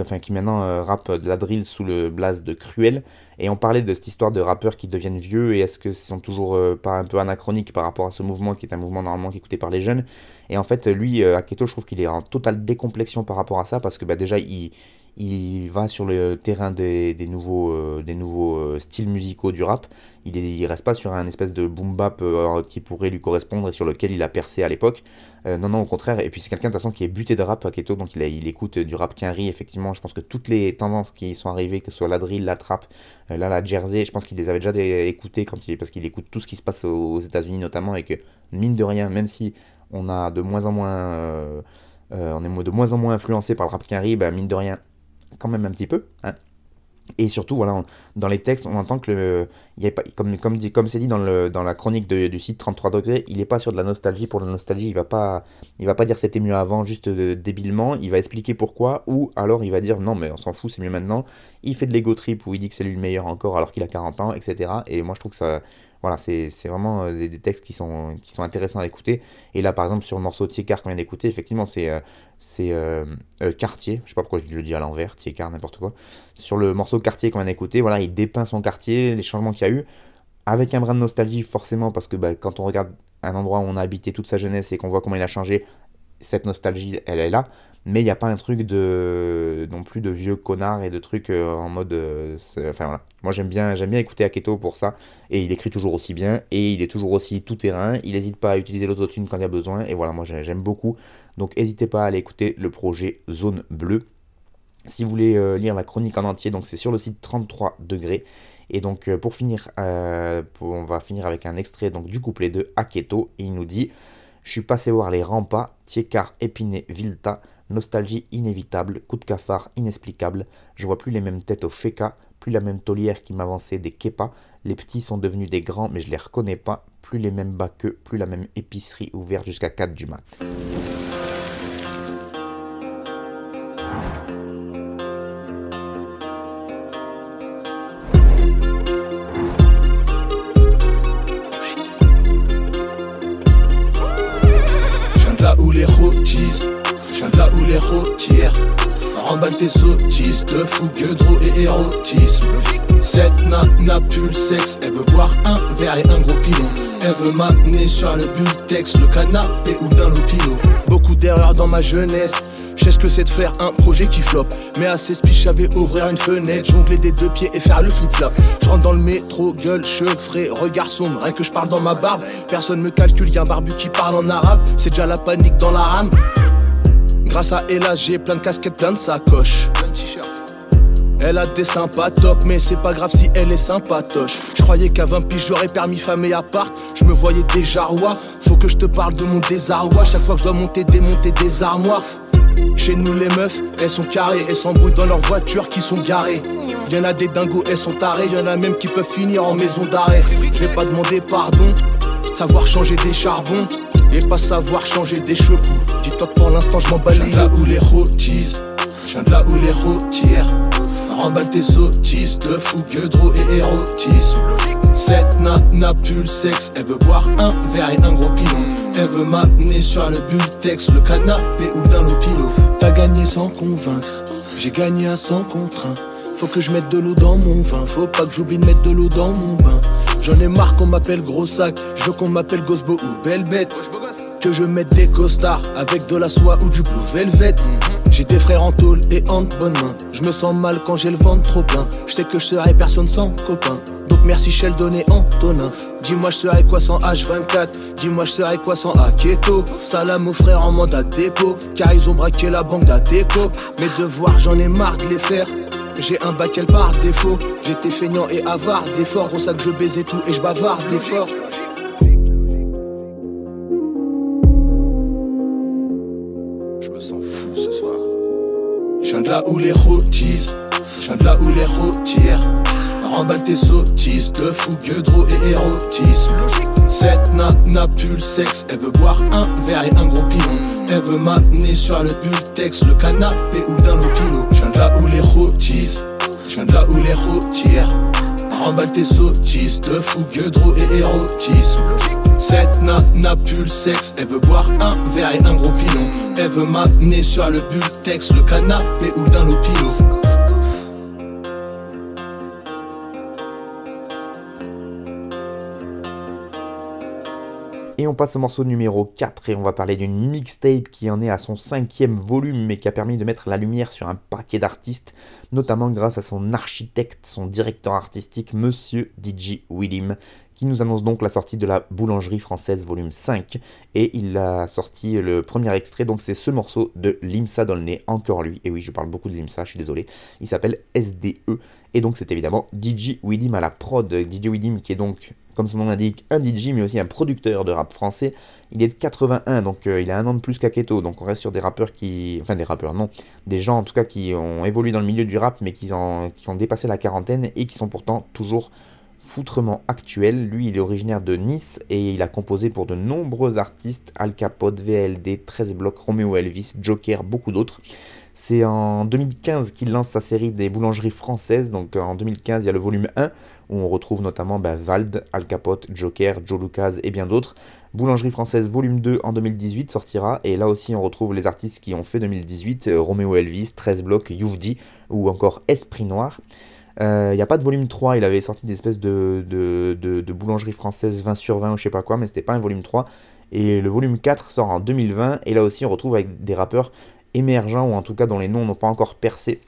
enfin, qui maintenant euh, rappe de la drill sous le blaze de Cruel. Et on parlait de cette histoire de rappeurs qui deviennent vieux et est-ce que sont toujours euh, pas un peu anachroniques par rapport à ce mouvement qui est un mouvement normalement qui écouté par les jeunes. Et en fait, lui, Aketo, je trouve qu'il est en totale décomplexion par rapport à ça parce que bah, déjà, il il va sur le terrain des, nouveaux, des nouveaux euh, euh, styles musicaux du rap. Il, est, reste pas sur un espèce de boom bap euh, qui pourrait lui correspondre et sur lequel il a percé à l'époque. non, non, au contraire. Et puis c'est quelqu'un de toute façon qui est buté de rap, Keto, donc il, il écoute du rap quinri. Effectivement, je pense que toutes les tendances qui sont arrivées, que ce soit la drill, la trap, là, la jersey, je pense qu'il les avait déjà écoutées quand il, parce qu'il écoute tout ce qui se passe aux, États-Unis notamment et que mine de rien, même si on a de moins en moins, on est de moins en moins influencé par le rap quinri, ben, mine de rien, quand même un petit peu. Hein. Et surtout, voilà, dans les textes, on entend que, le, y a pas, comme comme dit, comme c'est dit dans, le, dans la chronique du site 33 degrés, il n'est pas sur de la nostalgie pour la nostalgie. Il va pas, il va pas dire c'était mieux avant juste euh, débilement. Il va expliquer pourquoi, ou alors il va dire non mais on s'en fout, c'est mieux maintenant. Il fait de l'ego trip où il dit que c'est lui le meilleur encore alors qu'il a 40 ans, etc. Et moi je trouve que ça, voilà, c'est vraiment euh, des, textes qui sont, intéressants à écouter. Et là, par exemple, sur le morceau Tiekar qu'on vient d'écouter, effectivement, c'est euh, c'est euh, quartier. Je sais pas pourquoi je le dis à l'envers, Tiekar, n'importe quoi. Sur le morceau quartier qu'on vient d'écouter, voilà, il dépeint son quartier, les changements qu'il y a eu, avec un brin de nostalgie, forcément, parce que bah, quand on regarde un endroit où on a habité toute sa jeunesse et qu'on voit comment il a changé, cette nostalgie, elle est là mais il n'y a pas un truc de non plus de vieux connard et de trucs euh, en mode euh, enfin voilà. Moi j'aime bien j'aime bien écouter Aketo pour ça. Et il écrit toujours aussi bien. Et il est toujours aussi tout terrain. Il n'hésite pas à utiliser l'autotune quand il y a besoin. Et voilà moi j'aime beaucoup. Donc n'hésitez pas à aller écouter le projet Zone Bleue. Si vous voulez euh, lire la chronique en entier donc c'est sur le site 33 degrés. Et donc pour finir on va finir avec un extrait donc du couplet de Aketo. Et il nous dit je suis passé voir les rampas, Tiekar, Épinay, Vilta, Nostalgie inévitable, coup de cafard inexplicable, je vois plus les mêmes têtes au féca, plus la même tolière qui m'avançait des kepas, les petits sont devenus des grands mais je les reconnais pas, plus les mêmes bacs plus la même épicerie ouverte jusqu'à 4 du mat. là où les là où les rôtières Remballe tes sottises de fou, drôle et érotisme Cette n'a plus le sexe, elle veut boire un verre et un gros pilon Elle veut m'amener sur le bultex, le canapé ou d'un lopino Beaucoup d'erreurs dans ma jeunesse je ce que c'est de faire un projet qui flop. Mais à ces spiches, j'avais ouvrir une fenêtre, jongler des deux pieds et faire le flip-flop. Je rentre dans le métro, gueule, frais, regard sombre, rien que je parle dans ma barbe. Personne me calcule, y'a un barbu qui parle en arabe. C'est déjà la panique dans la rame. Grâce à Ella, j'ai plein de casquettes, plein de sacoches. Elle a des sympas top, mais c'est pas grave si elle est sympatoche. Je croyais qu'à 20 piges j'aurais permis femme et appart. Je me voyais déjà roi. Faut que je te parle de mon désarroi. Chaque fois que je dois monter, démonter des armoires. Chez nous les meufs, elles sont carrées, elles s'embrouillent dans leurs voitures qui sont garées. Y'en a des dingos, elles sont tarées, y'en a même qui peuvent finir en maison d'arrêt. Je vais pas demander pardon, savoir changer des charbons. Et pas savoir changer des cheveux Dis-toi que pour l'instant je les là où les rôtisses, je de là où les rôtières Remballe tes sottises de fou, gueudreau et érotisme. Cette nana pue le sexe, elle veut boire un verre et un gros pilon. Elle veut m'amener sur le bultex, le canapé ou d'un lopilo. T'as gagné sans convaincre, j'ai gagné à 100 contre un. Faut que je mette de l'eau dans mon vin, faut pas que j'oublie de mettre de l'eau dans mon bain. J'en ai marre qu'on m'appelle gros sac, je veux qu'on m'appelle Gosbo ou belle bête. Que je mette des costards avec de la soie ou du blue velvet. J'ai des frères en tôle et en bonne main. Je me sens mal quand j'ai le ventre trop plein. Je sais que je serai personne sans copain. Donc merci Sheldon et Antonin. Dis-moi je serai quoi sans H24 Dis-moi je serai quoi sans Aketo? Salam aux frères en mandat dépôt Car ils ont braqué la banque d'Ateco Mes devoirs j'en ai marre de les faire j'ai un bac elle par défaut. J'étais feignant et avare d'efforts. Au sac je baisais tout et je bavarde d'efforts. Je me sens fou ce soir. Je viens de là où les rôtissent Je viens de là où les rôtires. Remballe tes sottises de fou, gueudreau et érotisme. Cette nana pue le sexe Elle veut boire un verre et un gros pilon. Elle veut m'amener sur le bultex Le canapé ou d'un lopilo de là où les rôtissent Je viens de là où les rôtires Remballe tes sottises de fou, gueudreau et érotisme. Cette nana pue le sexe, elle veut boire un verre et un gros pilon. Elle veut m'amener sur le bultex, le canapé ou d'un lopilo Et on passe au morceau numéro 4 et on va parler d'une mixtape qui en est à son cinquième volume mais qui a permis de mettre la lumière sur un paquet d'artistes, notamment grâce à son architecte, son directeur artistique, Monsieur DJ Willim, qui nous annonce donc la sortie de la Boulangerie Française volume 5 et il a sorti le premier extrait, donc c'est ce morceau de Limsa Dolné, encore lui, et oui je parle beaucoup de Limsa, je suis désolé, il s'appelle SDE et donc c'est évidemment DJ Widim à la prod, DJ Widim qui est donc comme son nom l'indique, un DJ mais aussi un producteur de rap français. Il est de 81, donc euh, il a un an de plus qu'Aketo, donc on reste sur des rappeurs qui... Enfin des rappeurs, non. Des gens en tout cas qui ont évolué dans le milieu du rap mais qui, en... qui ont dépassé la quarantaine et qui sont pourtant toujours foutrement actuels. Lui, il est originaire de Nice et il a composé pour de nombreux artistes, Al Capote, VLD, 13 blocs, Romeo Elvis, Joker, beaucoup d'autres. C'est en 2015 qu'il lance sa série des boulangeries françaises. Donc en 2015, il y a le volume 1 où on retrouve notamment ben, Vald, Al Capote, Joker, Joe Lucas et bien d'autres. Boulangerie française volume 2 en 2018 sortira et là aussi on retrouve les artistes qui ont fait 2018, euh, Romeo Elvis, 13 blocs, Youvdi ou encore Esprit Noir. Il euh, n'y a pas de volume 3, il avait sorti des espèces de, de, de, boulangerie française 20 sur 20 ou je sais pas quoi, mais c'était pas un volume 3. Et le volume 4 sort en 2020 et là aussi on retrouve avec des rappeurs émergents ou en tout cas dont les noms n'ont pas encore percé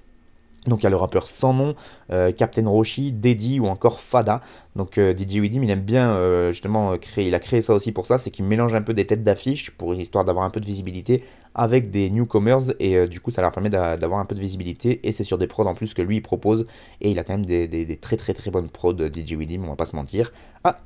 donc il y a le rappeur sans nom, euh, Captain Roshi, Deddy ou encore Fada. Donc euh, DJ Widim il aime bien euh, justement créer, il a créé ça aussi pour ça, c'est qu'il mélange un peu des têtes d'affiche pour histoire d'avoir un peu de visibilité avec des newcomers et du coup ça leur permet d'avoir un peu de visibilité et c'est sur des prods en plus que lui il propose et il a quand même des, des très très très bonnes prods DJ Widim, on va pas se mentir. Ah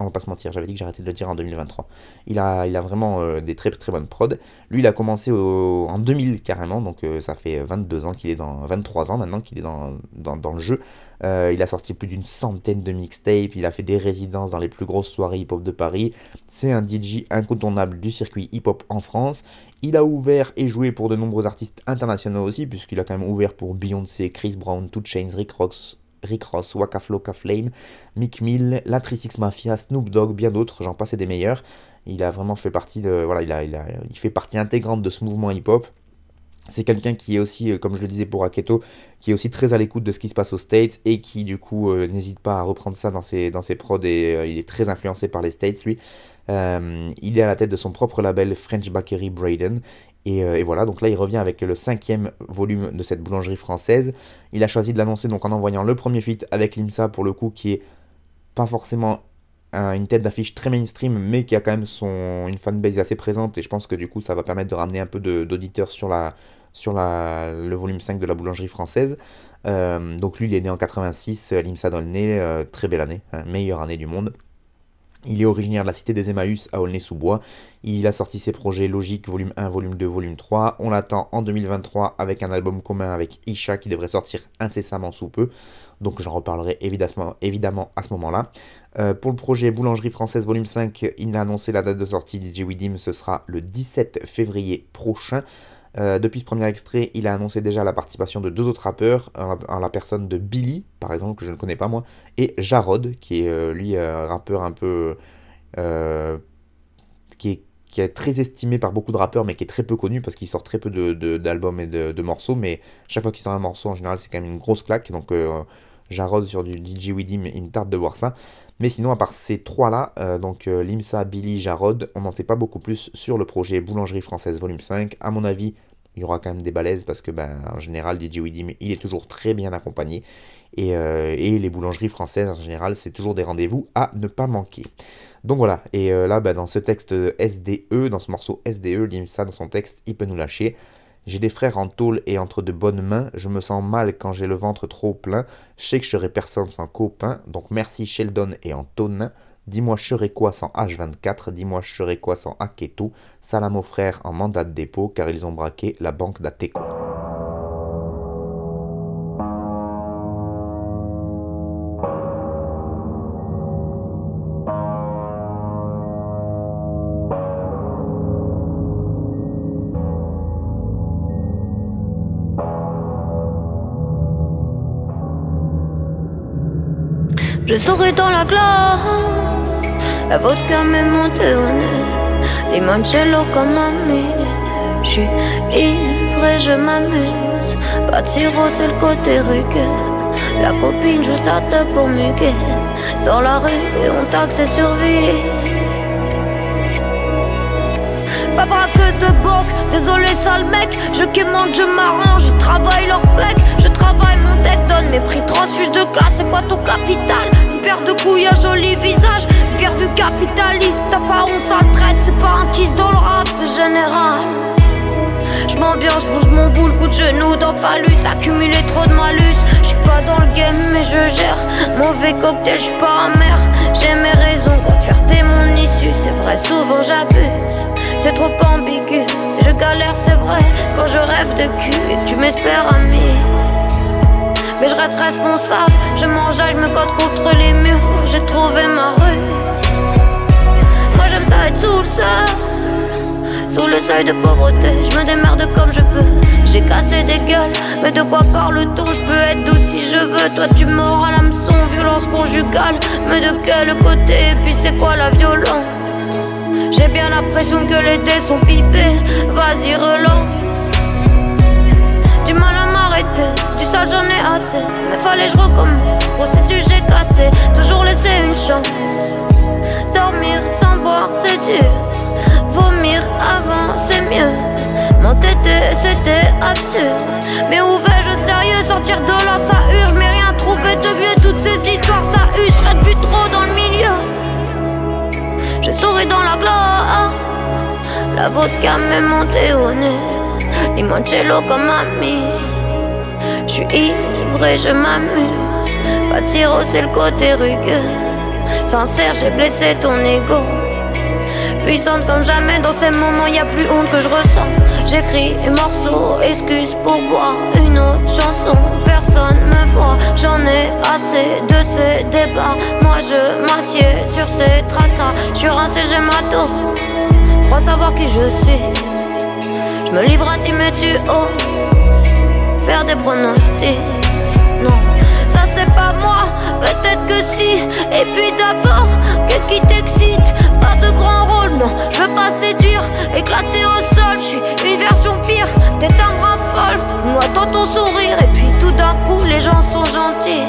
on va pas se mentir, j'avais dit que j'arrêtais de le dire en 2023. Il a, vraiment euh, des très très bonnes prods. Lui, il a commencé en 2000 carrément, donc euh, ça fait 22 ans qu'il est dans, 23 ans maintenant qu'il est dans, le jeu. Euh, il a sorti plus d'une centaine de mixtapes, il a fait des résidences dans les plus grosses soirées hip-hop de Paris. C'est un DJ incontournable du circuit hip-hop en France. Il a ouvert et joué pour de nombreux artistes internationaux aussi, puisqu'il a quand même ouvert pour Beyoncé, Chris Brown, Two Chains, Rick Ross, Rick Ross, Waka Flocka Flame, Mick Mill, la Mafia, Snoop Dogg, bien d'autres, j'en passe des meilleurs. Il a vraiment fait partie de, voilà, il, a, il, a, il fait partie intégrante de ce mouvement hip-hop. C'est quelqu'un qui est aussi, euh, comme je le disais pour Aketo, qui est aussi très à l'écoute de ce qui se passe aux States et qui du coup euh, n'hésite pas à reprendre ça dans ses, dans ses prods et euh, il est très influencé par les States lui. il est à la tête de son propre label French Bakery Braden euh, et, voilà, donc là il revient avec le cinquième volume de cette boulangerie française. Il a choisi de l'annoncer donc en envoyant le premier feat avec l'IMSA pour le coup qui est pas forcément une tête d'affiche très mainstream mais qui a quand même son, une fanbase assez présente et je pense que du coup ça va permettre de ramener un peu d'auditeurs sur, la, sur le volume 5 de la boulangerie française. Euh, donc lui il est né en 86, l'IMSA dans le nez, euh, très belle année, hein, meilleure année du monde. Il est originaire de la cité des Emmaüs à Aulnay-sous-Bois. Il a sorti ses projets Logique, volume 1, volume 2, volume 3. On l'attend en 2023 avec un album commun avec Isha qui devrait sortir incessamment sous peu. Donc j'en reparlerai évidemment, à ce moment-là. Euh, pour le projet Boulangerie française volume 5, il a annoncé la date de sortie DJ Widim, ce sera le 17 février prochain. Euh, depuis ce premier extrait, il a annoncé déjà la participation de deux autres rappeurs, en, la personne de Billy, par exemple, que je ne connais pas moi, et Jarod, qui est euh, lui un rappeur un peu. euh, qui, est, très estimé par beaucoup de rappeurs, mais qui est très peu connu parce qu'il sort très peu de- de- d'albums et de, de morceaux. Mais chaque fois qu'il sort un morceau, en général, c'est quand même une grosse claque. Donc, Jarod sur du DJ il me tarde de voir ça. Mais sinon, à part ces trois-là, euh, donc euh, Limsa, Billy, Jarod, on n'en sait pas beaucoup plus sur le projet Boulangerie Française Volume 5. À mon avis, il y aura quand même des balaises parce que, ben, en général, DJ il est toujours très bien accompagné. Et, euh, et les boulangeries françaises, en général, c'est toujours des rendez-vous à ne pas manquer. Donc voilà, et là, ben, dans ce texte SDE, dans ce morceau SDE, Limsa, dans son texte, il peut nous lâcher. J'ai des frères en tôle et entre de bonnes mains, je me sens mal quand j'ai le ventre trop plein, je sais que je serai personne sans copain, donc merci Sheldon et Antonin. Dis-moi je serai quoi sans H24, dis-moi je serai quoi sans Aketo, salam aux frères en mandat de dépôt car ils ont braqué la banque d'Ateco. La la vodka m'est montée au nez, limoncello comme mamie. Je suis ivre et je m'amuse, pas de sirop, c'est le côté rugueux. La copine juste à te pour muguer, dans la rue et on taxe et survie. Pas braqueuse de banque, désolé sale mec. Je quémande, je m'arrange, je travaille leur bec. Je travaille mon deck, donne mes prix. Transfuge de classe C'est quoi ton capital? Paire de couilles, un joli visage. Spire du capitalisme, t'as pas honte, sale traite C'est pas un kiss dans le rap, c'est général. Je m'ambiance, bouge mon boule, coup de genou dans phallus. Accumuler trop de malus. Je suis pas dans le game mais je gère. Mauvais cocktail, je suis pas amer J'ai mes raisons, quand fierté mon issue. C'est vrai, souvent j'abuse. C'est trop ambigu. Je galère, c'est vrai Quand je rêve de cul. Et que tu m'espères ami Mais je reste responsable Je m'enjaille, je me cote contre les murs J'ai trouvé ma rue Moi j'aime ça être sous le sol sous le seuil de pauvreté, je me démerde comme je peux. J'ai cassé des gueules, mais de quoi parle-t-on? Je peux être douce si je veux. Toi, tu mords à l'hameçon, violence conjugale. Mais de quel côté? Et puis, c'est quoi la violence? J'ai bien l'impression que les dés sont pipés. Vas-y, relance. J'en ai assez. Mais fallait je recommence. Processus j'ai cassé, toujours laisser une chance. Dormir sans boire, c'est dur. Vomir avant, c'est mieux. M'entêter, c'était absurde. Mais où vais-je sérieux? Sortir de là, ça urge. Mais rien trouvé de mieux. Toutes ces histoires, ça use. Je plus trop dans le milieu. Je souris dans la glace. La vodka m'est montée au nez. Limoncello comme ami. Je suis ivre et je m'amuse. Pas sirop, c'est le côté rugueux. Sincère, j'ai blessé ton ego. Puissante comme jamais, dans ces moments, y a plus honte que je ressens. J'écris un morceau, excuse pour boire une autre chanson. Personne me voit, j'en ai assez de ces débats. Moi je m'assieds sur ces tracas. Je suis rincé, j'ai ma dose. Crois savoir qui je suis. Je me livre à ti, mais tu oses faire des pronostics. Non, ça c'est pas moi, peut-être que si. Et puis d'abord, qu'est-ce qui t'excite? Pas de grand rôle, non, je veux pas séduire. Éclater au sol, je suis une version pire. T'es un bras folle, moi dans ton sourire. Et puis tout d'un coup, les gens sont gentils.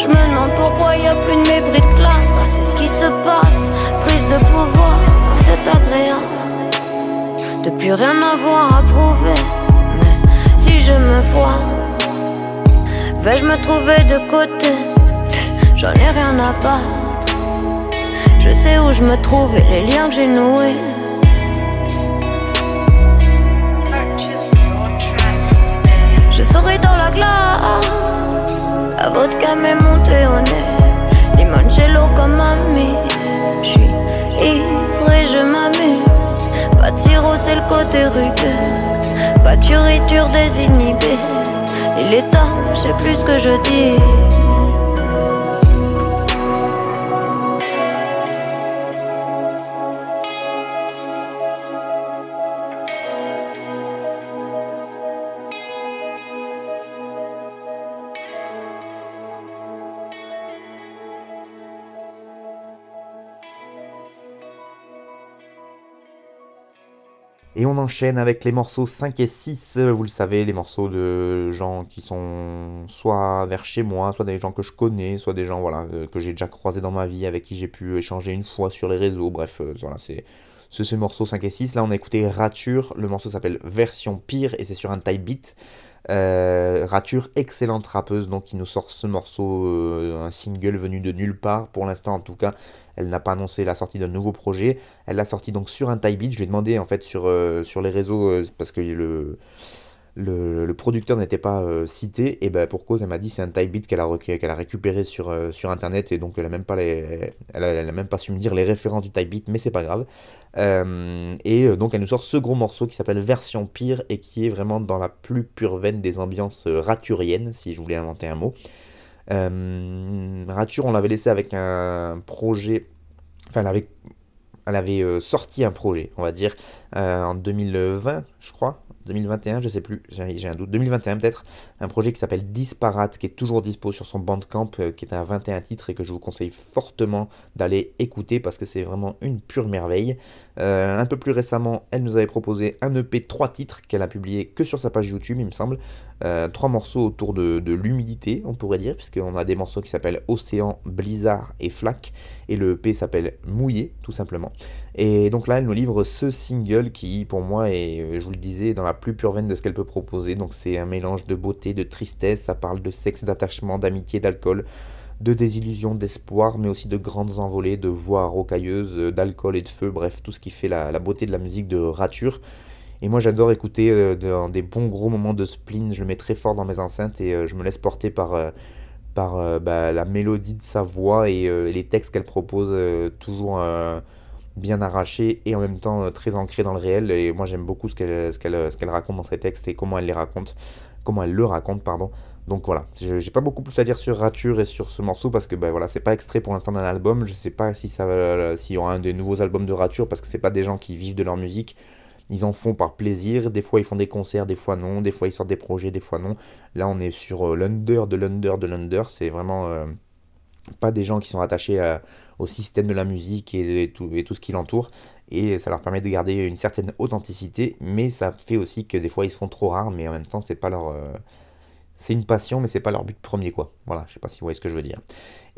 Je me demande pourquoi y a plus de mépris de classe. Ah, c'est ce qui se passe, prise de pouvoir, c'est agréable. De plus rien avoir à prouver. Je me vois. Vais-je me trouver de côté? J'en ai rien à battre. Je sais où je me trouve et les liens que j'ai noués. Je souris dans la glace. La vodka m'est montée au nez. Limoncello comme ami. Je suis ivre et je m'amuse. Pas de sirop, c'est le côté rugueux. Furiture désinhibée. Il est temps, je sais plus ce que je dis. Et on enchaîne avec les morceaux 5 et 6, vous le savez, les morceaux de gens qui sont soit vers chez moi, soit des gens que je connais, soit des gens euh, que j'ai déjà croisés dans ma vie, avec qui j'ai pu échanger une fois sur les réseaux, bref, euh, c'est ce, morceau 5 et 6. Là, on a écouté Rature, le morceau s'appelle Version Pire et c'est sur un type beat. Euh, Rature, excellente rappeuse, donc qui nous sort ce morceau, un single venu de nulle part, pour l'instant en tout cas, elle n'a pas annoncé la sortie d'un nouveau projet. Elle l'a sorti donc sur un type beat. Je lui ai demandé en fait sur, euh, les réseaux euh, parce que le, producteur n'était pas euh, cité. Et ben pour cause, elle m'a dit c'est un type beat qu'elle a, récupéré sur, internet et donc elle a même pas elle a, même pas su me dire les références du type beat, mais c'est pas grave. et donc elle nous sort ce gros morceau qui s'appelle Version Pire et qui est vraiment dans la plus pure veine des ambiances raturiennes, si je voulais inventer un mot. Euh, Rature, on l'avait laissé avec un projet. Enfin, elle avait, euh, sorti un projet, on va dire, euh, en 2020, je crois. 2021, je sais plus, j'ai un doute, 2021 peut-être, un projet qui s'appelle Disparate, qui est toujours dispo sur son Bandcamp, qui est un 21 titres et que je vous conseille fortement d'aller écouter parce que c'est vraiment une pure merveille. Euh, un peu plus récemment, elle nous avait proposé un EP 3 titres qu'elle a publié que sur sa page YouTube, il me semble. Euh, trois morceaux autour de, l'humidité, on pourrait dire, puisqu'on a des morceaux qui s'appellent Océan, Blizzard et Flac, et le EP s'appelle Mouillé, tout simplement. Et donc là, elle nous livre ce single qui, pour moi, est, je vous le disais, dans la plus pure veine de ce qu'elle peut proposer. Donc c'est un mélange de beauté, de tristesse, ça parle de sexe, d'attachement, d'amitié, d'alcool, de désillusion, d'espoir, mais aussi de grandes envolées, de voix rocailleuses, d'alcool et de feu, bref, tout ce qui fait la, beauté de la musique de Rature. Et moi j'adore écouter euh, des bons gros moments de spleen, je le mets très fort dans mes enceintes et euh, je me laisse porter par, euh, par bah, la mélodie de sa voix et les textes qu'elle propose, toujours bien arraché et en même temps euh, très ancré dans le réel. Et moi j'aime beaucoup ce qu'elle raconte dans ses textes et comment elle les raconte, comment elle le raconte, pardon. Donc voilà, j'ai pas beaucoup plus à dire sur Rature et sur ce morceau parce que ben voilà, c'est pas extrait pour l'instant d'un album. Je sais pas si ça s'il y aura un des nouveaux albums de Rature parce que c'est pas des gens qui vivent de leur musique. Ils en font par plaisir. Des fois ils font des concerts, des fois non. Des fois ils sortent des projets, des fois non. Là on est sur euh, l'under de l'under de l'under. C'est vraiment euh, pas des gens qui sont attachés au système de la musique et, tout, et tout ce qui l'entoure. Et ça leur permet de garder une certaine authenticité, mais ça fait aussi que des fois ils se font trop rares, mais en même temps c'est pas leur... Euh, c'est une passion, mais c'est pas leur but premier, quoi. Voilà, je sais pas si vous voyez ce que je veux dire.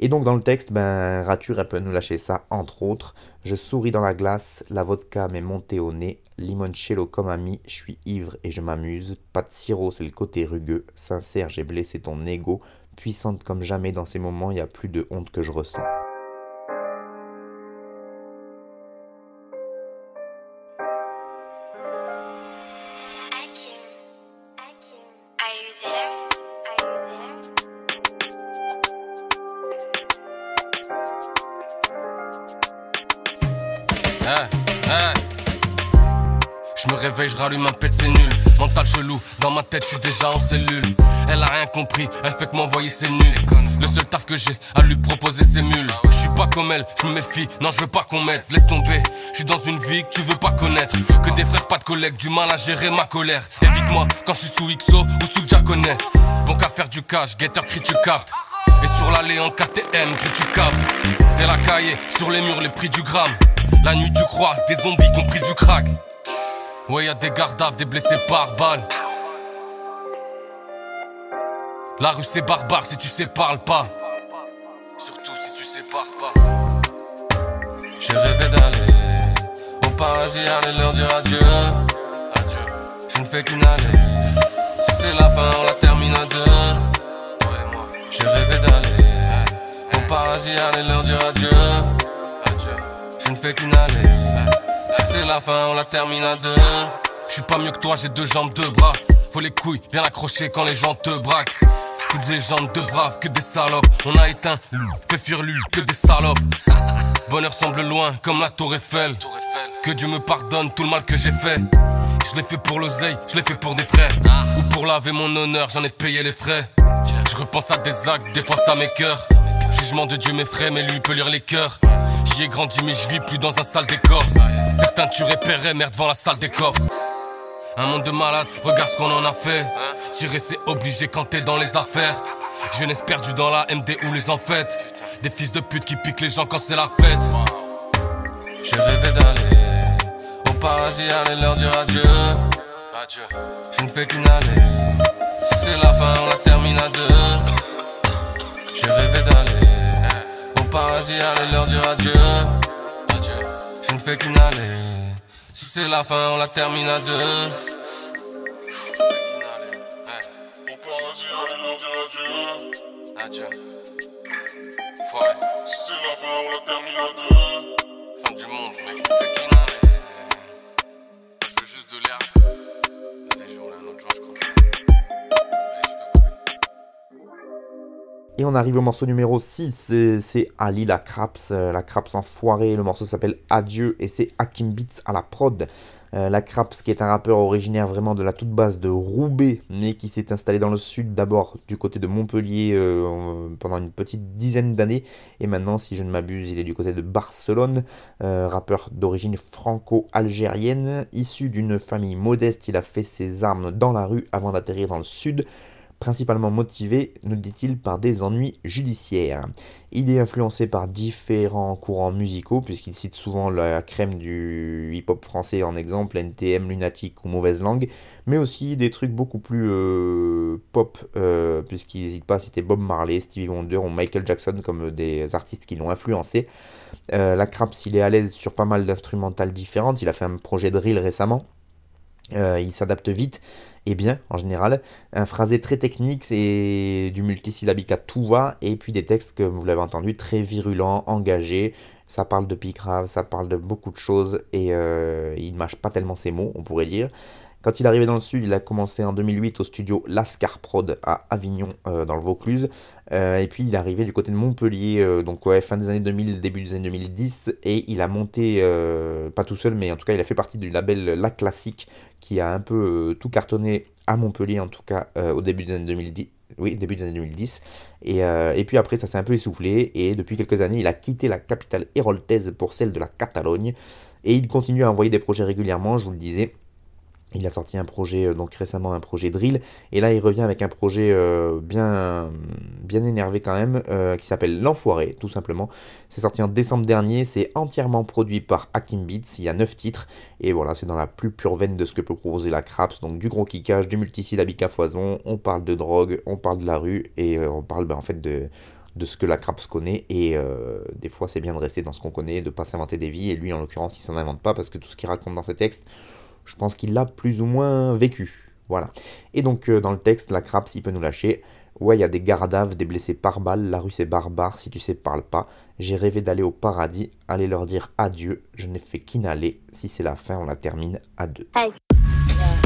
Et donc dans le texte, ben, Rature, elle peut nous lâcher ça, entre autres. Je souris dans la glace, la vodka m'est montée au nez, limoncello comme ami, je suis ivre et je m'amuse. Pas de sirop, c'est le côté rugueux. Sincère, j'ai blessé ton ego. Puissante comme jamais dans ces moments, il y a plus de honte que je ressens. Je rallume un pet, c'est nul. Mental chelou, dans ma tête, je suis déjà en cellule. Elle a rien compris, elle fait que m'envoyer c'est nul. Le seul taf que j'ai à lui proposer, c'est mule. Je suis pas comme elle, je me méfie, non, je veux pas qu'on m'aide. Laisse tomber, je suis dans une vie que tu veux pas connaître. Que des frères, pas de collègues, du mal à gérer ma colère. Évite-moi quand je suis sous XO ou sous Jaconet. Bon qu'à faire du cash, getter crie tu captes. Et sur l'allée en KTM, crie tu captes. C'est la cahier, sur les murs, les prix du gramme. La nuit tu croises des zombies qui ont pris du crack. Ouais, y'a des gardaves, des blessés par balle. La rue c'est barbare si tu parle pas. Surtout si tu parle pas. J'ai rêvé d'aller au paradis, aller leur dire adieu. Adieu. Je ne fais qu'une allée. Si c'est la fin, on la termine à deux. J'ai rêvé d'aller au paradis, aller leur dire adieu. Adieu. Je ne fais qu'une allée c'est la fin, on la termine à deux. Je suis pas mieux que toi, j'ai deux jambes, deux bras. Faut les couilles, bien accrocher quand les gens te braquent. Toutes les jambes de braves, que des salopes. On a éteint, fait fuir lui, que des salopes. Bonheur semble loin, comme la tour Eiffel. Que Dieu me pardonne tout le mal que j'ai fait. Je l'ai fait pour l'oseille, je l'ai fait pour des frères. Ou pour laver mon honneur, j'en ai payé les frais. Je repense à des actes, des fois ça m'écœure. Jugement de Dieu m'effraie, mais lui peut lire les cœurs. J'y ai grandi, mais je vis plus dans un sale décor. Certains tu repérais, merde devant la salle des coffres. Un monde de malades, regarde ce qu'on en a fait. Tirer, c'est obligé quand t'es dans les affaires. Jeunesse perdue dans la MD ou les enfêtes. Des fils de pute qui piquent les gens quand c'est la fête. J'ai rêvé d'aller au paradis, allez leur dire adieu. Adieu. Je ne fais qu'une allée. Si c'est la fin, on la termine à deux. J'ai rêvé d'aller paradis, allez leur dire adieu. Adieu. Je ne fais qu'une allée. Si c'est la fin, on la termine à deux. Au paradis, allez leur dire adieu. Adieu. Ouais. Si c'est la fin, on la termine à deux. Fin du monde, mec. Et on arrive au morceau numéro 6, c'est- Ali la Craps, euh, la Craps enfoirée, le morceau s'appelle Adieu et c'est Hakim Beats à la prod. Euh, la Craps qui est un rappeur originaire vraiment de la toute base de Roubaix, mais qui s'est installé dans le sud d'abord du côté de Montpellier euh, pendant une petite dizaine d'années, et maintenant si je ne m'abuse il est du côté de Barcelone, rappeur d'origine franco-algérienne, issu d'une famille modeste, il a fait ses armes dans la rue avant d'atterrir dans le sud, principalement motivé, nous dit-il, par des ennuis judiciaires. Il est influencé par différents courants musicaux, puisqu'il cite souvent la crème du hip-hop français en exemple, NTM, Lunatic ou Mauvaise Langue, mais aussi des trucs beaucoup plus euh, pop, euh, puisqu'il n'hésite pas à citer Bob Marley, Stevie Wonder ou Michael Jackson comme des artistes qui l'ont influencé. Euh, la Craps, il est à l'aise sur pas mal d'instrumentales différentes, il a fait un projet drill récemment. Euh, il s'adapte vite et bien en général. Un phrasé très technique, c'est du multisyllabique à tout va, et puis des textes, comme vous l'avez entendu, très virulents, engagés. Ça parle de picrave, ça parle de beaucoup de choses, et euh, il mâche pas tellement ses mots, on pourrait dire. Quand il est arrivé dans le sud, il a commencé en 2008 au studio Lascar Prod à Avignon, euh, dans le Vaucluse. Euh, et puis il est arrivé du côté de Montpellier, euh, donc ouais, fin des années 2000, début des années 2010. Et il a monté, pas tout seul, mais en tout cas il a fait partie du label La Classique, qui a un peu tout cartonné à Montpellier, en tout cas au début des années 2010. Oui, début des années 2010. Et, et puis après, ça s'est un peu essoufflé. Et depuis quelques années, il a quitté la capitale héroltaise pour celle de la Catalogne. Et il continue à envoyer des projets régulièrement, je vous le disais. Il a sorti un projet, euh, donc récemment un projet drill, et là il revient avec un projet euh, bien, bien énervé quand même, euh, qui s'appelle L'Enfoiré, tout simplement. C'est sorti en décembre dernier, c'est entièrement produit par Hakim Beats, il y a 9 titres, et voilà, c'est dans la plus pure veine de ce que peut proposer la Craps, donc du gros kickage, du multisyllabique à foison, on parle de drogue, on parle de la rue, et on parle ben, en fait de de ce que la Craps connaît. Et des fois c'est bien de rester dans ce qu'on connaît, de pas s'inventer des vies. Et lui en l'occurrence il s'en invente pas parce que tout ce qu'il raconte dans ses textes je pense qu'il l'a plus ou moins vécu. Voilà. Et donc, euh, dans le texte, la Craps, il peut nous lâcher. Ouais, il y a des gardaves, des blessés par balle, la rue c'est barbare, si tu sais, parle pas. J'ai rêvé d'aller au paradis, aller leur dire adieu, je n'ai fait qu'inhaler. Si c'est la fin, on la termine à deux.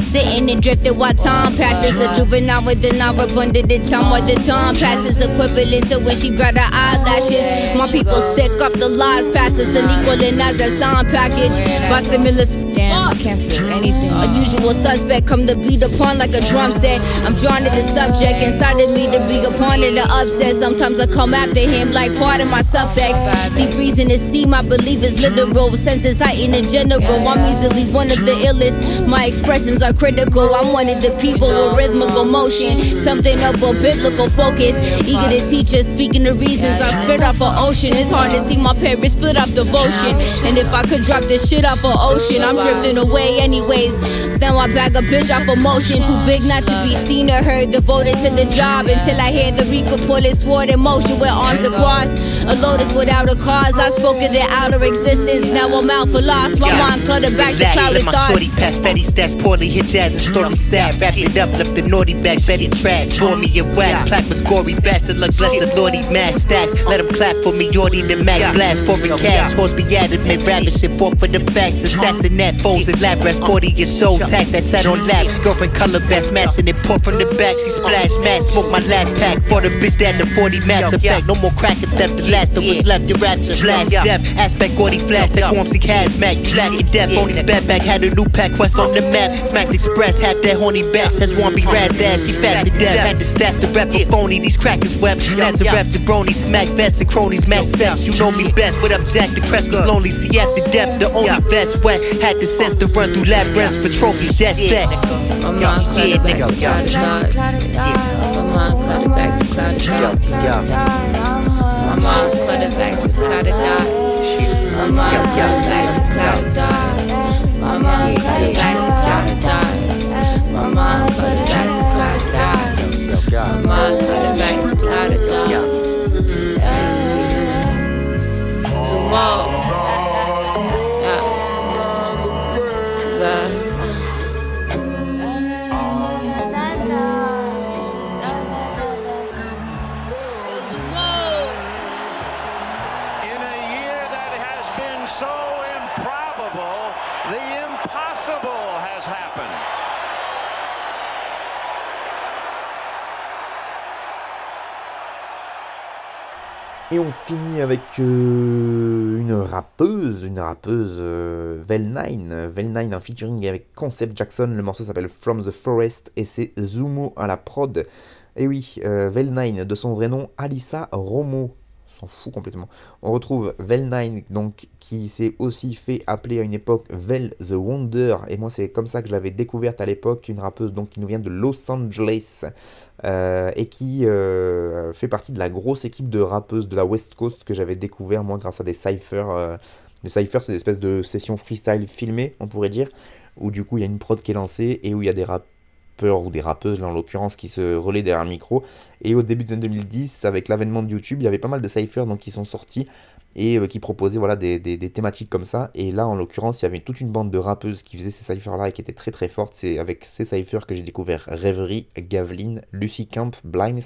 Sitting and drifting while time passes. A juvenile with an hour under the time while the time passes. Equivalent to when she brought her eyelashes. My people sick off the lies passes. An equaling as a sign package. By similar Damn, I can't feel anything. Unusual suspect come to beat upon like a drum set. I'm drawn to the subject inside of me to be upon it. The upset. Sometimes I come after him like part of my suffix. Deep reason to see my belief is literal. Senses heightened in general. I'm easily one of the illest. My expressions are critical. I'm one of the people with rhythmical motion. Something of a biblical focus. Eager to teach us, speaking the reasons I spit off an ocean. It's hard to see my parents split off devotion. And if I could drop this shit off an ocean, I'm drifting away anyways. Now I bag a bitch off emotion. Too big not to be seen or heard. Devoted to the job until I hear the reaper pull his sword in motion with arms across. A lotus without a cause. I spoke of the outer existence. Now I'm out for lost. My mind cluttered back to clouded my thoughts. shorty pass Fetty stats poorly hit jazz and story mm-hmm. sad. Wrapped it up, left the naughty back, Betty trash. Bore me in wax, plaque was gory bastard, look blessed, lordy mass stats. Let him clap for me, Yorty the max blast. Foreign cash, horse be added, may ravish it, fought for the facts. Assassinate foes in lab rest, 40 years old, tax that sat on lap. Girlfriend color best, mashing it, pour from the back, she splash mask. Smoke my last pack. For the bitch that the 40 mass effect. No more crack at theft, the last that was left, your rapture blast death. Aspect Gordy flash, that Gormsey hazmat. You black and deaf, only bad back, had a new pack. Quest on the map. Smacked Express, half that horny back, says one be rad dash, she fat to death. Had the stats the rep for phony, these crackers web. That's a rep jabroni, smack vets and cronies, match sex. You know me best, what up, Jack? The crest was lonely, see after death, the only vest wet. Had the sense to run through labyrinths for trophies, jet set. My mind cluttered back to clouded thoughts. My mind cluttered back to clouded thoughts. My mind cluttered back to clouded thoughts. My mind cluttered back to clouded thoughts. My mind improbable, on finit avec euh, une rappeuse, une rappeuse euh, Vel9, Vel9 en featuring avec Concept Jackson, le morceau s'appelle From the Forest et c'est Zumo à la prod. Et oui, euh, Vel9 de son vrai nom Alissa Romo, s'en fout complètement. On retrouve Vel9 donc qui s'est aussi fait appeler à une époque Vel the Wonder. Et moi c'est comme ça que je l'avais découverte à l'époque, une rappeuse donc qui nous vient de Los Angeles euh, et qui euh, fait partie de la grosse équipe de rappeuses de la West Coast que j'avais découvert moi grâce à des cyphers. Euh, les cyphers c'est des espèces de sessions freestyle filmées on pourrait dire où du coup il y a une prod qui est lancée et où il y a des rappeurs ou des rappeuses là en l'occurrence qui se relaient derrière un micro et au début de 2010 avec l'avènement de YouTube il y avait pas mal de cyphers donc qui sont sortis et euh, qui proposaient voilà des, thématiques comme ça et là en l'occurrence il y avait toute une bande de rappeuses qui faisaient ces cyphers là et qui étaient très très fortes c'est avec ces cyphers que j'ai découvert Reverie, Gavlin, Lucy Camp, Blimes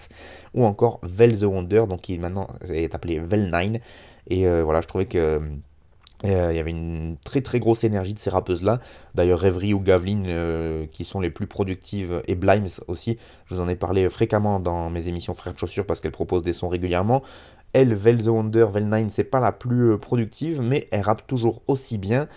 ou encore Vel the Wonder donc qui maintenant est appelé Vel9 et euh, voilà je trouvais que euh, il y avait une très très grosse énergie de ces rappeuses là. D'ailleurs, Reverie ou Gavlin, euh, qui sont les plus productives, et Blimes aussi, je vous en ai parlé fréquemment dans mes émissions Frères de Chaussures parce qu'elle propose des sons régulièrement. Elle, Vel the Wonder, Vel9, c'est pas la plus euh, productive, mais elle rappe toujours aussi bien.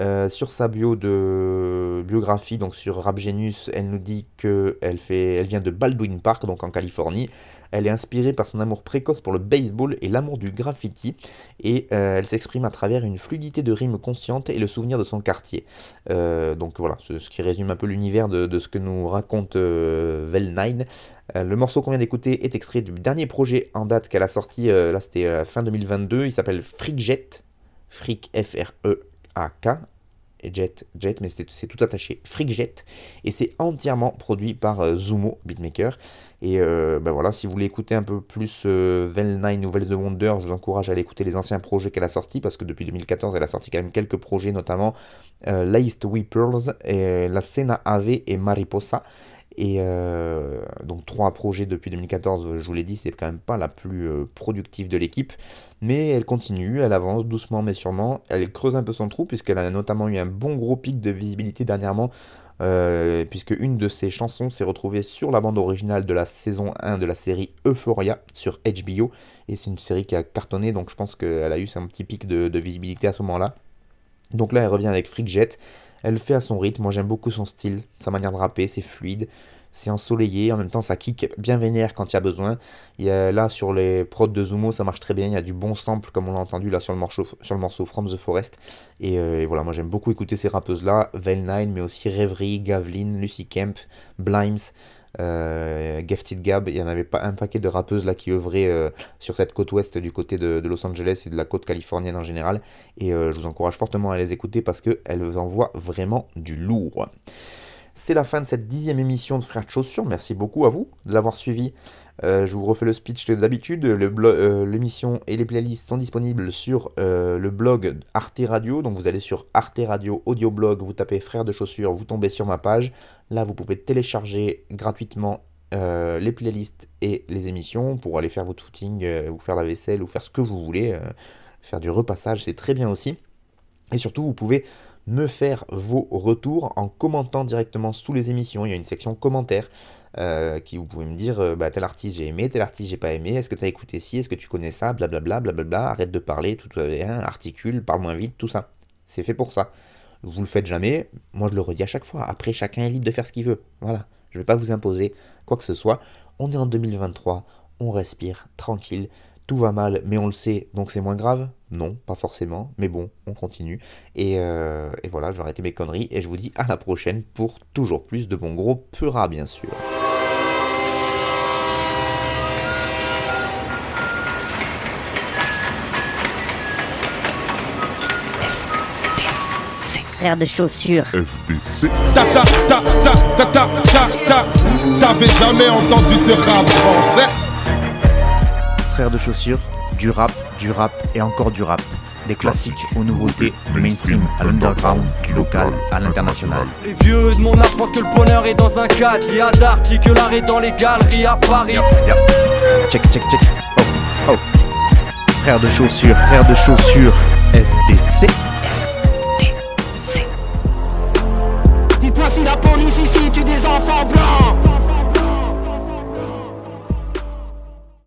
Euh, sur sa bio de biographie, donc sur Rap Genius, elle nous dit que elle fait, elle vient de Baldwin Park, donc en Californie. Elle est inspirée par son amour précoce pour le baseball et l'amour du graffiti, et euh, elle s'exprime à travers une fluidité de rimes consciente et le souvenir de son quartier. Euh, donc voilà, ce, ce qui résume un peu l'univers de, ce que nous raconte euh, Vel9. Euh, le morceau qu'on vient d'écouter est extrait du dernier projet en date qu'elle a sorti, là c'était fin 2022, il s'appelle Freakjet, Freak F-R-E-A-K, et Jet, Jet, mais c'est tout attaché, Freakjet, et c'est entièrement produit par euh, Zumo Beatmaker. Et euh, ben voilà, si vous voulez écouter un peu plus euh, Vel9 ou Vel the Wonder, je vous encourage à aller écouter les anciens projets qu'elle a sortis, parce que depuis 2014, elle a sorti quand même quelques projets, notamment euh, Weepers, et La Cena Ave et Mariposa. Et euh, donc trois projets depuis 2014, je vous l'ai dit, c'est quand même pas la plus euh, productive de l'équipe. Mais elle continue, elle avance doucement mais sûrement. Elle creuse un peu son trou puisqu'elle a notamment eu un bon gros pic de visibilité dernièrement. euh, puisque une de ses chansons s'est retrouvée sur la bande originale de la saison 1 de la série Euphoria sur HBO. Et c'est une série qui a cartonné, donc je pense qu'elle a eu un petit pic de, visibilité à ce moment-là. Donc là, elle revient avec Freakjet. Elle le fait à son rythme. Moi, j'aime beaucoup son style, sa manière de rapper. C'est fluide, c'est ensoleillé. En même temps, ça kick bien vénère quand il y a besoin. Il là, sur les prods de Zumo, ça marche très bien. Il y a du bon sample, comme on l'a entendu là sur le morceau, From the Forest. Et, euh, et voilà, moi, j'aime beaucoup écouter ces rappeuses-là. Vel9, mais aussi Reverie, Gavlin, Lucy Kemp, Blimes. Euh, Gifted Gab, il y en avait pas un paquet de rappeuses là qui œuvraient euh, sur cette côte ouest du côté de, Los Angeles et de la côte californienne en général. Et euh, je vous encourage fortement à les écouter parce qu'elles envoient vraiment du lourd. C'est la fin de cette dixième émission de Frères de Chaussures. Merci beaucoup à vous de l'avoir suivi. Euh, je vous refais le speech d'habitude. Euh, L'émission et les playlists sont disponibles sur euh, le blog Arte Radio. Donc vous allez sur Arte Radio Audio Blog, vous tapez Frères de Chaussures, vous tombez sur ma page. Là, vous pouvez télécharger gratuitement les playlists et les émissions pour aller faire votre footing, ou faire la vaisselle, ou faire ce que vous voulez. faire du repassage, c'est très bien aussi. Et surtout, vous pouvez me faire vos retours en commentant directement sous les émissions. Il y a une section commentaires euh, qui vous pouvez me dire euh, bah, tel artiste j'ai aimé, tel artiste j'ai pas aimé, est-ce que tu as écouté ci, est-ce que tu connais ça, blablabla, blablabla, arrête de parler, tout hein, articule, parle moins vite, tout ça. C'est fait pour ça. Vous le faites jamais, moi je le redis à chaque fois. Après, chacun est libre de faire ce qu'il veut. Voilà, je vais pas vous imposer quoi que ce soit. On est en 2023, on respire, tranquille. Tout va mal, mais on le sait, donc c'est moins grave Non, pas forcément, mais bon, on continue. Et, euh, et voilà, je vais arrêter mes conneries et je vous dis à la prochaine pour toujours plus de bon gros Pura, bien sûr. Frère de chaussures. FBC. Ta ta ta ta ta ta ta ta. T'avais jamais entendu de rap français frères de chaussures, du rap, du rap et encore du rap. Des classiques aux nouveautés, du mainstream à l'underground, du local à l'international. Les vieux de mon âge pensent que le bonheur est dans un cadre. Il y a que l'art dans les galeries à Paris. Yep. Check, check, check. Oh, oh. Frères de chaussures, frères de chaussures, FDC. FDC. Dites-moi si la police ici tue des enfants blancs.